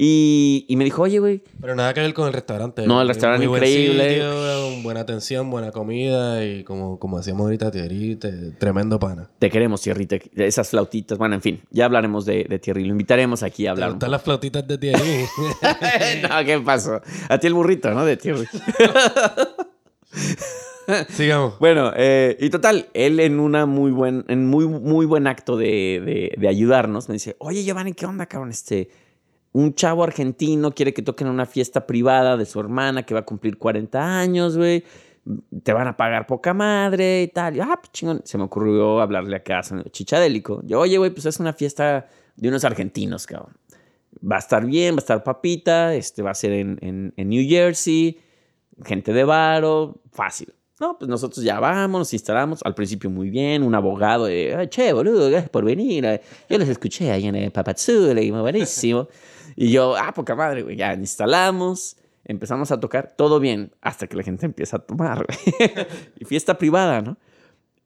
Y, y me dijo, oye, güey, Pero nada que ver con el restaurante. No, el restaurante Muy buen increíble. sitio, buena atención, buena comida y como, como decíamos ahorita, Thierry, te- tremendo pana. te queremos, Tierrita. Esas flautitas. Bueno, en fin, ya hablaremos de, de Thierry. Lo invitaremos aquí a ¿Te hablar. gustan las flautitas de Thierry? no, ¿qué pasó? A ti el burrito, ¿no? De Thierry. Sigamos. Bueno, eh, y total, él en una muy buen, en muy, muy buen acto de, de- de ayudarnos, me dice, oye, Giovanni, ¿qué onda, cabrón? Este, un chavo argentino quiere que toquen en una fiesta privada de su hermana que va a cumplir 40 años, güey. Te van a pagar poca madre y tal. Y, ah, pues chingón. Se me ocurrió hablarle acá a chichadélico. Yo, oye, güey, pues es una fiesta de unos argentinos, cabrón. Va a estar bien, va a estar papita, este va a ser en, New Jersey, gente de varo, fácil. No, pues nosotros ya vamos, nos instalamos. Al principio muy bien, un abogado de, "Ay, che, boludo, gracias por venir. eh, Yo les escuché ahí en el Papazule y muy buenísimo. y yo, ah, poca madre, güey, ya instalamos, empezamos a tocar, todo bien, hasta que la gente empieza a tomar, güey. y fiesta privada, ¿no?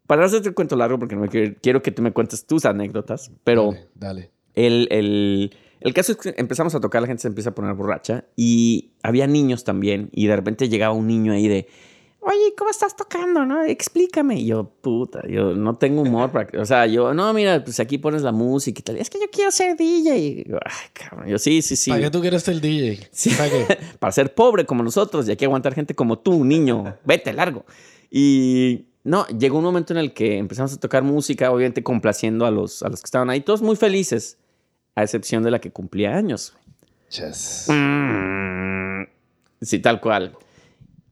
Para no hacerte el cuento largo, porque no me quiero, quiero que tú me cuentes tus anécdotas, pero... Dale, dale. El, el- el caso es que empezamos a tocar, la gente se empieza a poner borracha y había niños también y de repente llegaba un niño ahí de, oye, ¿cómo estás tocando? No? Explícame. Y yo, puta, yo no tengo humor para... O sea, yo, no, mira, pues aquí pones la música y tal. Es que yo quiero ser DJ. Y yo, Ay, cabrón. Yo, sí, sí, sí. ¿Para qué tú quieres ser DJ? Sí. ¿Para qué? para ser pobre como nosotros y hay que aguantar gente como tú, niño. Vete largo. Y no, llegó un momento en el que empezamos a tocar música, obviamente complaciendo a los, a los que estaban ahí, todos muy felices, a excepción de la que cumplía años. Chas. Mm, Sí, tal cual.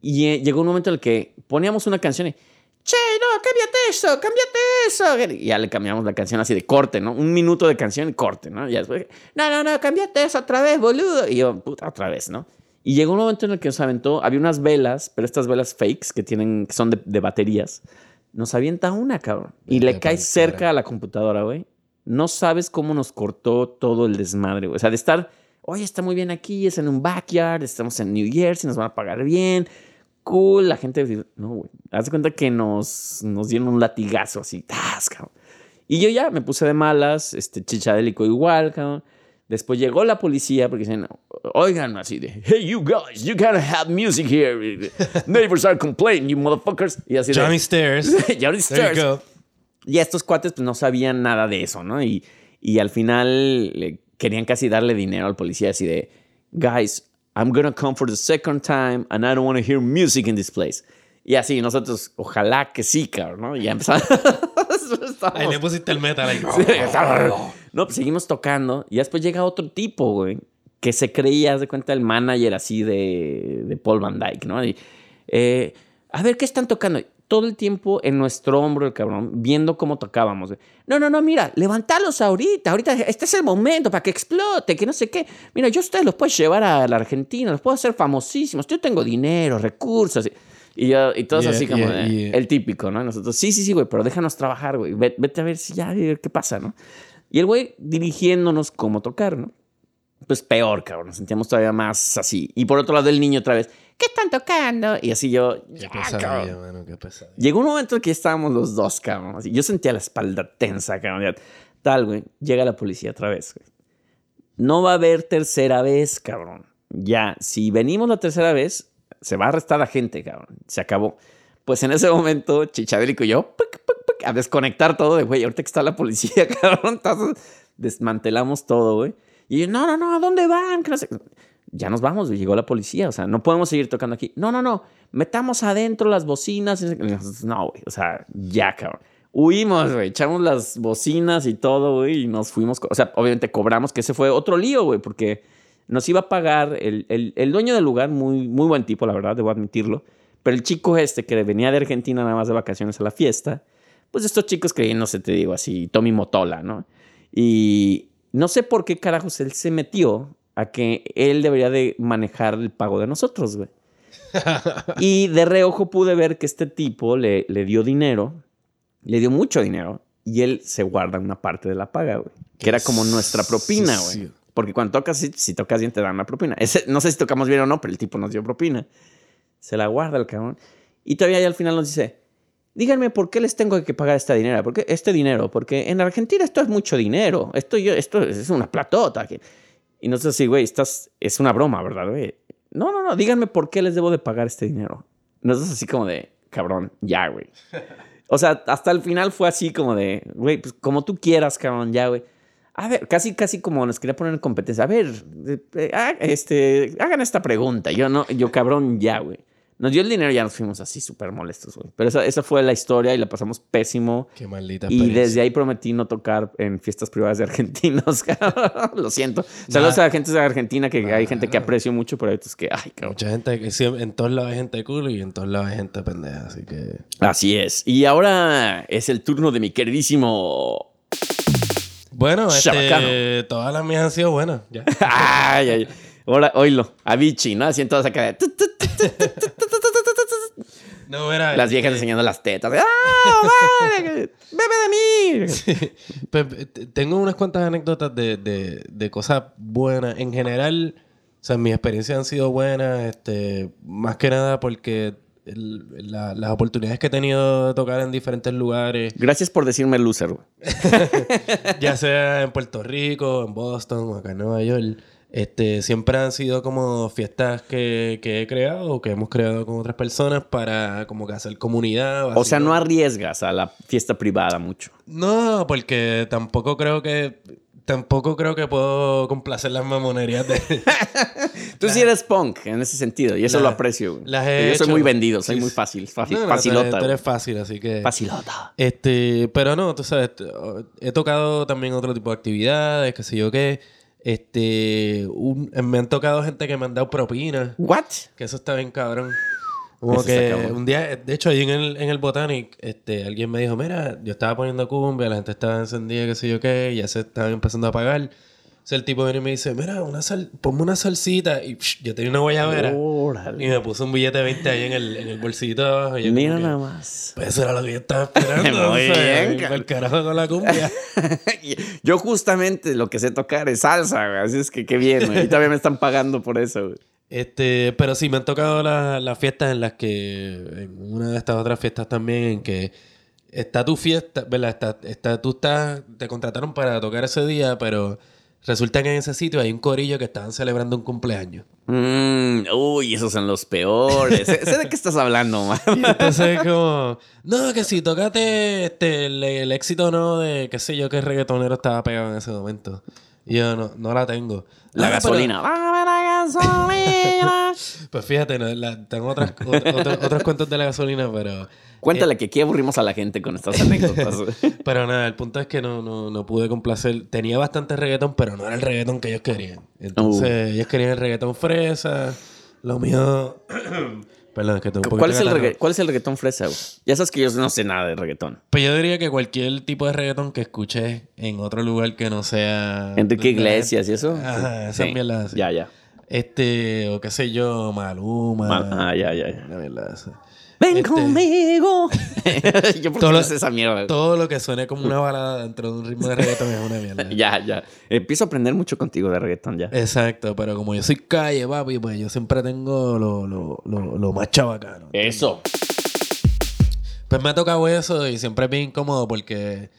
Y eh, llegó un momento en el que poníamos una canción y, che, no, cámbiate eso, cámbiate eso. Y ya le cambiamos la canción así de corte, ¿no? Un minuto de canción y corte, ¿no? Y después, no, no, no, cámbiate eso otra vez, boludo. Y yo, puta, otra vez, ¿no? Y llegó un momento en el que nos aventó, había unas velas, pero estas velas fakes que tienen, que son de, de baterías. Nos avienta una, cabrón. Y le cae cerca a la computadora, güey. No sabes cómo nos cortó todo el desmadre, güey. O sea, de estar, oye, está muy bien aquí, es en un backyard, estamos en New Jersey, nos van a pagar bien. Cool, la gente, dice, no, güey. Haz de cuenta que nos, nos dieron un latigazo así, ¡tas, cabrón! Y yo ya me puse de malas, este chichadélico igual, cabrón. Después llegó la policía porque dicen, oigan, así de, hey, you guys, you gotta have music here. Neighbors are complaining, you motherfuckers. Y así de, Johnny Stairs. Johnny There you Stairs. go. Y estos cuates pues no sabían nada de eso, ¿no? Y, y al final le querían casi darle dinero al policía así de, guys, I'm gonna come for the second time and I don't want to hear music in this place. Y así nosotros, ojalá que sí, cabrón, ¿no? Y ya empezamos. Ahí le pusiste el metal ahí. No, pues seguimos tocando y después llega otro tipo, güey, que se creía, haz de cuenta, el manager así de, de Paul Van Dyke, ¿no? Y, eh, a ver, ¿qué están tocando? Todo el tiempo en nuestro hombro, el cabrón, viendo cómo tocábamos. No, no, no, mira, levantalos ahorita, ahorita, este es el momento para que explote, que no sé qué. Mira, yo ustedes los puedo llevar a la Argentina, los puedo hacer famosísimos, yo tengo dinero, recursos. Y, yo- y todos Yeah, así como, yeah, eh, yeah. el típico, ¿no? Nosotros, sí, sí, sí, güey, pero déjanos trabajar, güey. Ve- Vete a ver si ya, qué pasa, ¿no? Y el güey dirigiéndonos cómo tocar, ¿no? Pues peor, cabrón. Nos sentíamos todavía más así. Y por otro lado, el niño otra vez, ¿qué están tocando? Y así yo, Qué ya, pesadilla, cabrón. mano, qué pesadilla. Llegó un momento en que estábamos los dos, cabrón. Así, yo sentía la espalda tensa, cabrón. Tal, güey. Llega la policía otra vez, güey. No va a haber tercera vez, cabrón. Ya, si venimos la tercera vez, se va a arrestar la gente, cabrón. Se acabó. Pues en ese momento, Chichabélico y yo, pic, pic, pic, a desconectar todo de, güey, ahorita que está la policía, cabrón. Desmantelamos todo, güey. Y yo, no, no, no, ¿a dónde van? Que no sé- Ya nos vamos, llegó la policía, o sea, no podemos seguir tocando aquí. No, no, no, metamos adentro las bocinas. No, güey, o sea, ya, cabrón. Huimos, echamos las bocinas y todo, güey, y nos fuimos. O sea, obviamente cobramos, que ese fue otro lío, güey, porque nos iba a pagar el, el- dueño del lugar, muy, muy buen tipo, la verdad, debo admitirlo. Pero el chico este que venía de Argentina nada más de vacaciones a la fiesta, pues estos chicos sé, te digo así, Tommy Motola, ¿no? Y no sé por qué carajos él se metió a que él debería de manejar el pago de nosotros, güey. y de reojo pude ver que este tipo le, le dio dinero, le dio mucho dinero, y él se guarda una parte de la paga, güey. Que era como nuestra propina, güey. porque cuando tocas, si, si tocas bien te dan una propina. Ese- no sé si tocamos bien o no, pero el tipo nos dio propina. Se la guarda el cabrón. Y todavía ahí al final nos dice, díganme por qué les tengo que pagar este dinero, porque este dinero, porque en Argentina esto es mucho dinero, esto, yo, esto es una platota. que-". Y nosotros así, güey, estás, es una broma, ¿verdad, güey? No, no, no, díganme por qué les debo de pagar este dinero. Nosotros así como de, cabrón, ya, güey. O sea, hasta el final fue así como de, güey, pues como tú quieras, cabrón, ya, güey. A ver, casi, casi como nos quería poner en competencia. A ver, eh, eh, ah, este, hagan esta pregunta. Yo no, yo cabrón, ya, güey. Nos dio el dinero y ya nos fuimos así súper molestos, güey. Pero esa, esa fue la historia y la pasamos pésimo. Qué maldita Y desde ahí prometí no tocar en fiestas privadas de argentinos. Lo siento. Saludos a la gente de Argentina, que hay gente que aprecio mucho, pero hay otros que, ay, cabrón. Mucha gente, siempre- en todos lados hay gente cool y en todos lados hay gente pendeja, así que... Así es. Y ahora es el turno de mi queridísimo. Bueno, este, todas las mías han sido buenas, ya. Ay, ay. Ahora, oílo. Avicii, ¿no? Así en todas acá. No, mira, Las viejas eh, enseñando las tetas. ¡Ah, vale! ¡Bebe de mí! Pues, t- tengo unas cuantas anécdotas de, de, de cosas buenas. En general, o sea, mis experiencias han sido buenas, este, más que nada porque el- la- las oportunidades que he tenido de tocar en diferentes lugares, Gracias por decirme loser, ya sea en Puerto Rico, en Boston o acá en Nueva York, este, siempre han sido como fiestas que, que he creado o que hemos creado con otras personas para como que hacer comunidad. O sea, no arriesgas a la fiesta privada mucho. No, porque tampoco creo que tampoco creo que puedo complacer las mamonerías de Tú sí eres punk en ese sentido y eso La- lo aprecio. las he Yo soy hecho. muy vendido, soy Sí, muy fácil. fácil No, no, facilota. tú eres fácil, así que Facilota. este, pero no, tú sabes, he tocado también otro tipo de actividades, qué sé yo qué. Este, un- me han tocado gente que me han dado propinas, ¿What? que eso está bien cabrón. Como que un día, de hecho, ahí en el, en el Botanic, este, alguien me dijo, mira, yo estaba poniendo cumbia, la gente estaba encendida, qué sé yo qué, ya se estaba empezando a apagar. El tipo viene y me dice, mira, una sal, ponme una salsita. Y psh, yo tenía una guayabera. Órale. Y me puso un billete de 20 ahí en el, en el bolsito de abajo. y Mira nada más. Pues eso era lo que yo estaba esperando. Muy o sea, bien, pa'l carajo con la cumbia. Yo justamente lo que sé tocar es salsa, güey. Así es que qué bien, güey. Y todavía me están pagando por eso, güey. Este, pero sí, me han tocado la- las fiestas en las que, en una de estas otras fiestas también, en que está tu fiesta, ¿verdad? Está, está, tú estás, te contrataron para tocar ese día, pero resulta que en ese sitio hay un corillo que estaban celebrando un cumpleaños. Mm, uy, esos son los peores. sé, de qué estás hablando, man. Entonces, como, no, que si tocate este, el, el éxito no de qué sé yo qué reggaetonero estaba pegado en ese momento. Yo no, no la tengo. La gasolina. ¡Bájame la gasolina! Pues fíjate, no, la- tengo otras, ot- otros, otros cuentos de la gasolina, pero. Cuéntale que aquí aburrimos a la gente con estas anécdotas. Pero nada, el punto es que no, no, no pude complacer. Tenía bastante reggaetón, pero no era el reggaetón que ellos querían. Entonces, ellos querían el reggaetón fresa. Lo mío. Perdón, es que tengo un ¿Cuál es, el regga- ¿Cuál es el reggaetón fresa, güey? Ya sabes que yo no sé nada de reggaetón. Pues yo diría que cualquier tipo de reggaetón que escuches en otro lugar que no sea. Enrique Iglesias y eso. Ajá, esa Sí. mierda así. Ya, ya. Este, o qué sé yo, Maluma. Mal- ah, ya, ya, ya. Una mierda así. Ven Este- conmigo. yo por Todo qué lo- sé esa mierda. Todo lo que suene como una balada dentro de un ritmo de reggaetón es una mierda. Ya, ya. Empiezo a aprender mucho contigo de reggaetón ya. Exacto, pero como yo soy calle, papi, pues yo siempre tengo lo, lo, lo, lo más chabacano. Eso. Pues me ha tocado eso y siempre es bien incómodo porque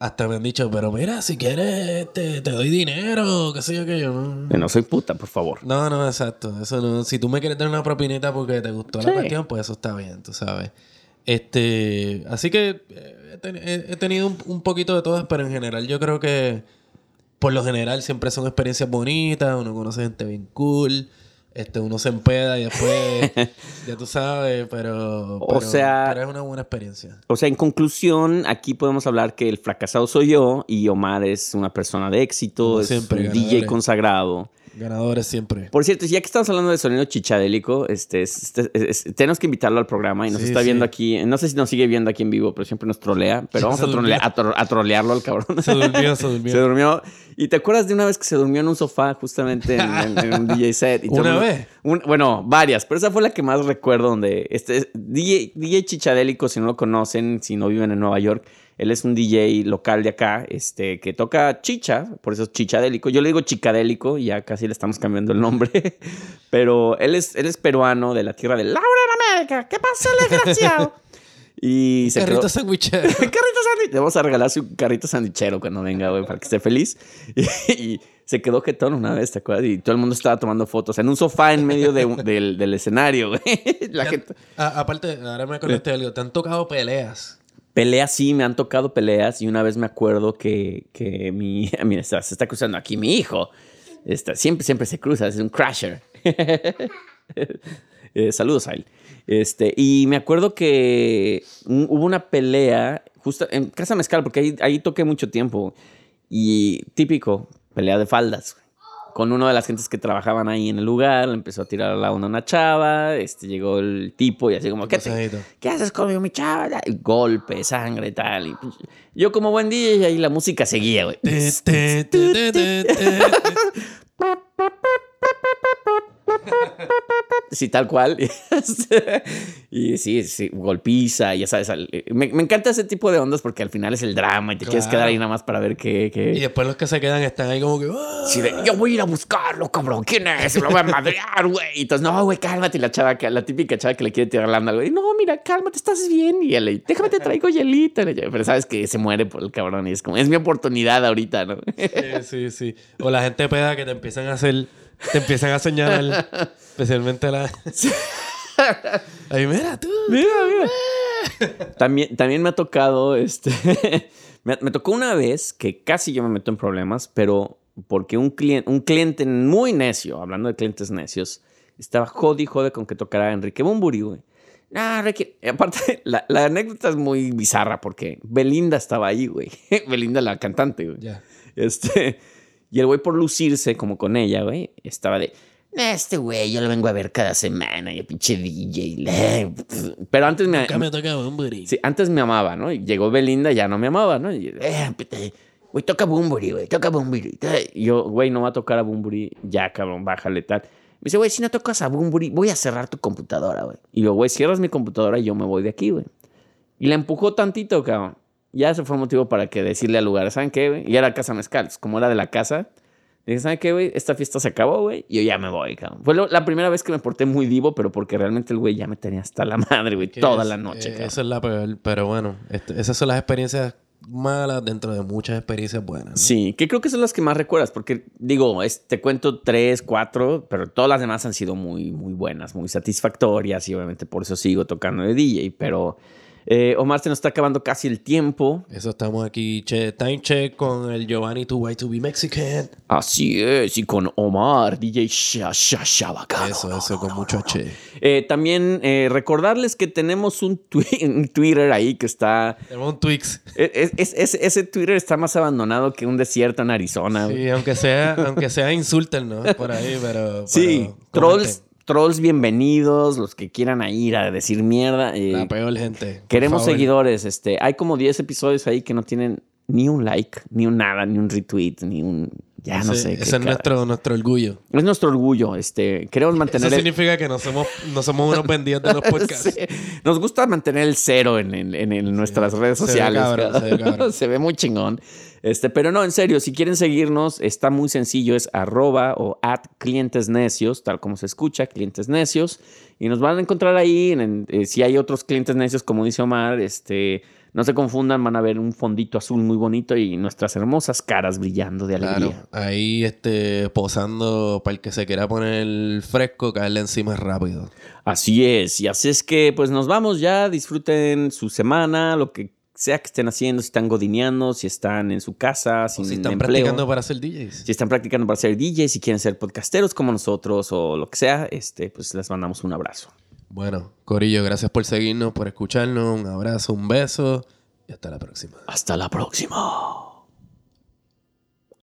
hasta me han dicho, pero mira, si quieres, te, te doy dinero, qué sé yo qué yo. No, no soy puta, por favor. no, no, exacto. Eso no. Si tú me quieres dar una propinita porque te gustó Sí. la cuestión, pues eso está bien, tú sabes. Este, así que eh, he, ten- he- he tenido un, un poquito de todas, pero en general yo creo que por lo general siempre son experiencias bonitas, uno conoce gente bien cool, este, uno se empeda y después, ya tú sabes, pero, O sea- pero es una buena experiencia. O sea, en conclusión, aquí podemos hablar que el fracasado soy yo y Omar es una persona de éxito, Como es siempre, un DJ consagrado. Ganadores siempre. Por cierto, ya que estamos hablando de sonido chichadélico, este, este- es- tenemos que invitarlo al programa y nos Sí, está sí. viendo aquí. No sé si nos sigue viendo aquí en vivo, pero siempre nos trolea. Pero vamos a, trolea- a, tro- a trolearlo al cabrón. Se durmió, se durmió. Se durmió. ¿Y te acuerdas de una vez que se durmió en un sofá justamente en, en- en un DJ set? Y ¿Una vez? un- bueno, varias, pero esa fue la que más recuerdo donde este DJ, DJ Chichadélico, si no lo conocen, si no viven en Nueva York, él es un DJ local de acá, este, que toca chicha, por eso es chichadélico. Yo le digo chicadélico, ya casi le estamos cambiando el nombre, pero él es, él es peruano de la tierra de Laura en América. ¿Qué pasa, desgraciado? Y se Carrito quedó- sandwichero. carrito sándwich. Le vamos a regalar su carrito sandwichero cuando venga, güey, para que esté feliz. Y, se quedó jetón una vez, ¿te acuerdas? Y todo el mundo estaba tomando fotos en un sofá en medio de del, del escenario, güey. La gente... Aparte, ahora me de algo. Te han tocado peleas. Peleas, sí, me han tocado peleas. Y una vez me acuerdo que, que mi... Mira, se está cruzando aquí mi hijo. Está, siempre, siempre se cruza, es un crasher. Eh, saludos a él. Este, y me acuerdo que hubo una pelea justo en Casa Mezcal, porque ahí, ahí toqué mucho tiempo. Y típico, pelea de faldas. Con una de las gentes que trabajaban ahí en el lugar, le empezó a tirar a la onda a una chava. Este, llegó el tipo y así como, ¿qué, te-. ¿qué haces conmigo, mi chava? Y golpe, sangre, tal. Y pues, yo como buen día y ahí la música seguía, güey. Sí, tal cual. y sí, sí, golpiza, ya sabes. al- Me, me encanta ese tipo de ondas porque al final es el drama y te quieres quedar ahí nada más para ver qué. qué- Y después los que se quedan están ahí como que. "Ah". Sí, de, yo voy a ir a buscarlo, cabrón. ¿Quién es? Lo voy a madrear, güey. Y Entonces, no, güey, cálmate. Y la chava, la típica chava que le quiere tirar la onda, güey. No, mira, cálmate, estás bien. Y él, déjame te traigo hielito. Pero sabes que se muere por el cabrón. Y es como, es mi oportunidad ahorita, ¿no? Sí, sí, sí. O la gente peda que te empiezan a hacer. Te empiezan a señalar. especialmente la. Ay, mira tú. Mira, mira. También, también me ha tocado, este, me, me tocó una vez que casi yo me meto en problemas, pero porque un cliente, un cliente muy necio, hablando de clientes necios, estaba jode y jode con que tocara Enrique Bumburi, güey. No, Enrique, aparte, la, la anécdota es muy bizarra porque Belinda estaba ahí, güey. Belinda, la cantante, güey. Ya. Este, y el güey por lucirse como con ella, güey, estaba de, este güey, yo lo vengo a ver cada semana, y el pinche DJ. le-". Pero antes me, Acá me toca un booty. sí, antes me amaba, ¿no? Y llegó Belinda, ya no me amaba, ¿no? Y, eh, güey, toca Bumburi, güey, toca Bumburi. Y yo, güey, no va a tocar a Bumburi, ya, cabrón, bájale tal. Me dice, güey, si no tocas a Bumburi, voy a cerrar tu computadora, güey. Y yo, güey, cierras mi computadora y yo me voy de aquí, güey. Y la empujó tantito, cabrón. Ya ese fue motivo para que decirle al lugar, ¿saben qué, güey? Y era Casa Mezcal, como era de la casa. Dije, ¿saben qué, güey? Esta fiesta se acabó, güey. Y yo ya me voy, cabrón. Fue la primera vez que me porté muy divo, pero porque realmente el güey ya me tenía hasta la madre, güey, toda es- la noche, eh, cabrón. Esa es la peor. Pero bueno, este, esas son las experiencias malas dentro de muchas experiencias buenas. ¿no? Sí, que creo que son las que más recuerdas, porque digo, es- te cuento tres, cuatro, pero todas las demás han sido muy, muy buenas, muy satisfactorias y obviamente por eso sigo tocando de DJ, pero eh, Omar se nos está acabando casi el tiempo. Eso estamos aquí, che, time check con el Giovanni Too White to Be Mexican. Así es, y con Omar, DJ Sha Sha Shabacano. Eso, eso, con mucho che. Eh, también eh, recordarles que tenemos un, twi- un Twitter ahí que está... Tenemos un Twix. es- es- es- ese Twitter está más abandonado que un desierto en Arizona. Sí, aunque sea, aunque sea insúltenos por ahí, pero. Sí, pero trolls. Trolls bienvenidos, los que quieran a ir a decir mierda. eh, La peor gente. queremos seguidores. Este, hay como 10 episodios ahí que no tienen ni un like, ni un nada, ni un retweet, ni un. Ya no sé. Ese es cara- nuestro, nuestro orgullo. Es nuestro orgullo. Este, queremos mantener. Eso el- significa que no somos, no somos unos vendidos de los podcasts. Sí. Nos gusta mantener el cero en, en- en- en nuestras redes Se ve sociales. cabrón, se ve cabrón. Se ve muy chingón. Este, pero no, en serio, si quieren seguirnos, está muy sencillo, es arroba o at clientes necios, tal como se escucha, clientes necios. Y nos van a encontrar ahí. en- en- eh, si hay otros clientes necios, como dice Omar, este, no se confundan, van a ver un fondito azul muy bonito y nuestras hermosas caras brillando de alegría. Claro, ahí este, posando para el que se quiera poner fresco, caerle encima rápido. Así es, y así es que pues nos vamos ya, disfruten su semana, lo que sea que estén haciendo, si están godineando, si están en su casa, O sin si están empleo, practicando para ser DJs. si están practicando para ser DJs, si quieren ser podcasteros como nosotros o lo que sea, este, pues les mandamos un abrazo. Bueno, Corillo, gracias por seguirnos, por escucharnos. Un abrazo, un beso y hasta la próxima. Hasta la próxima.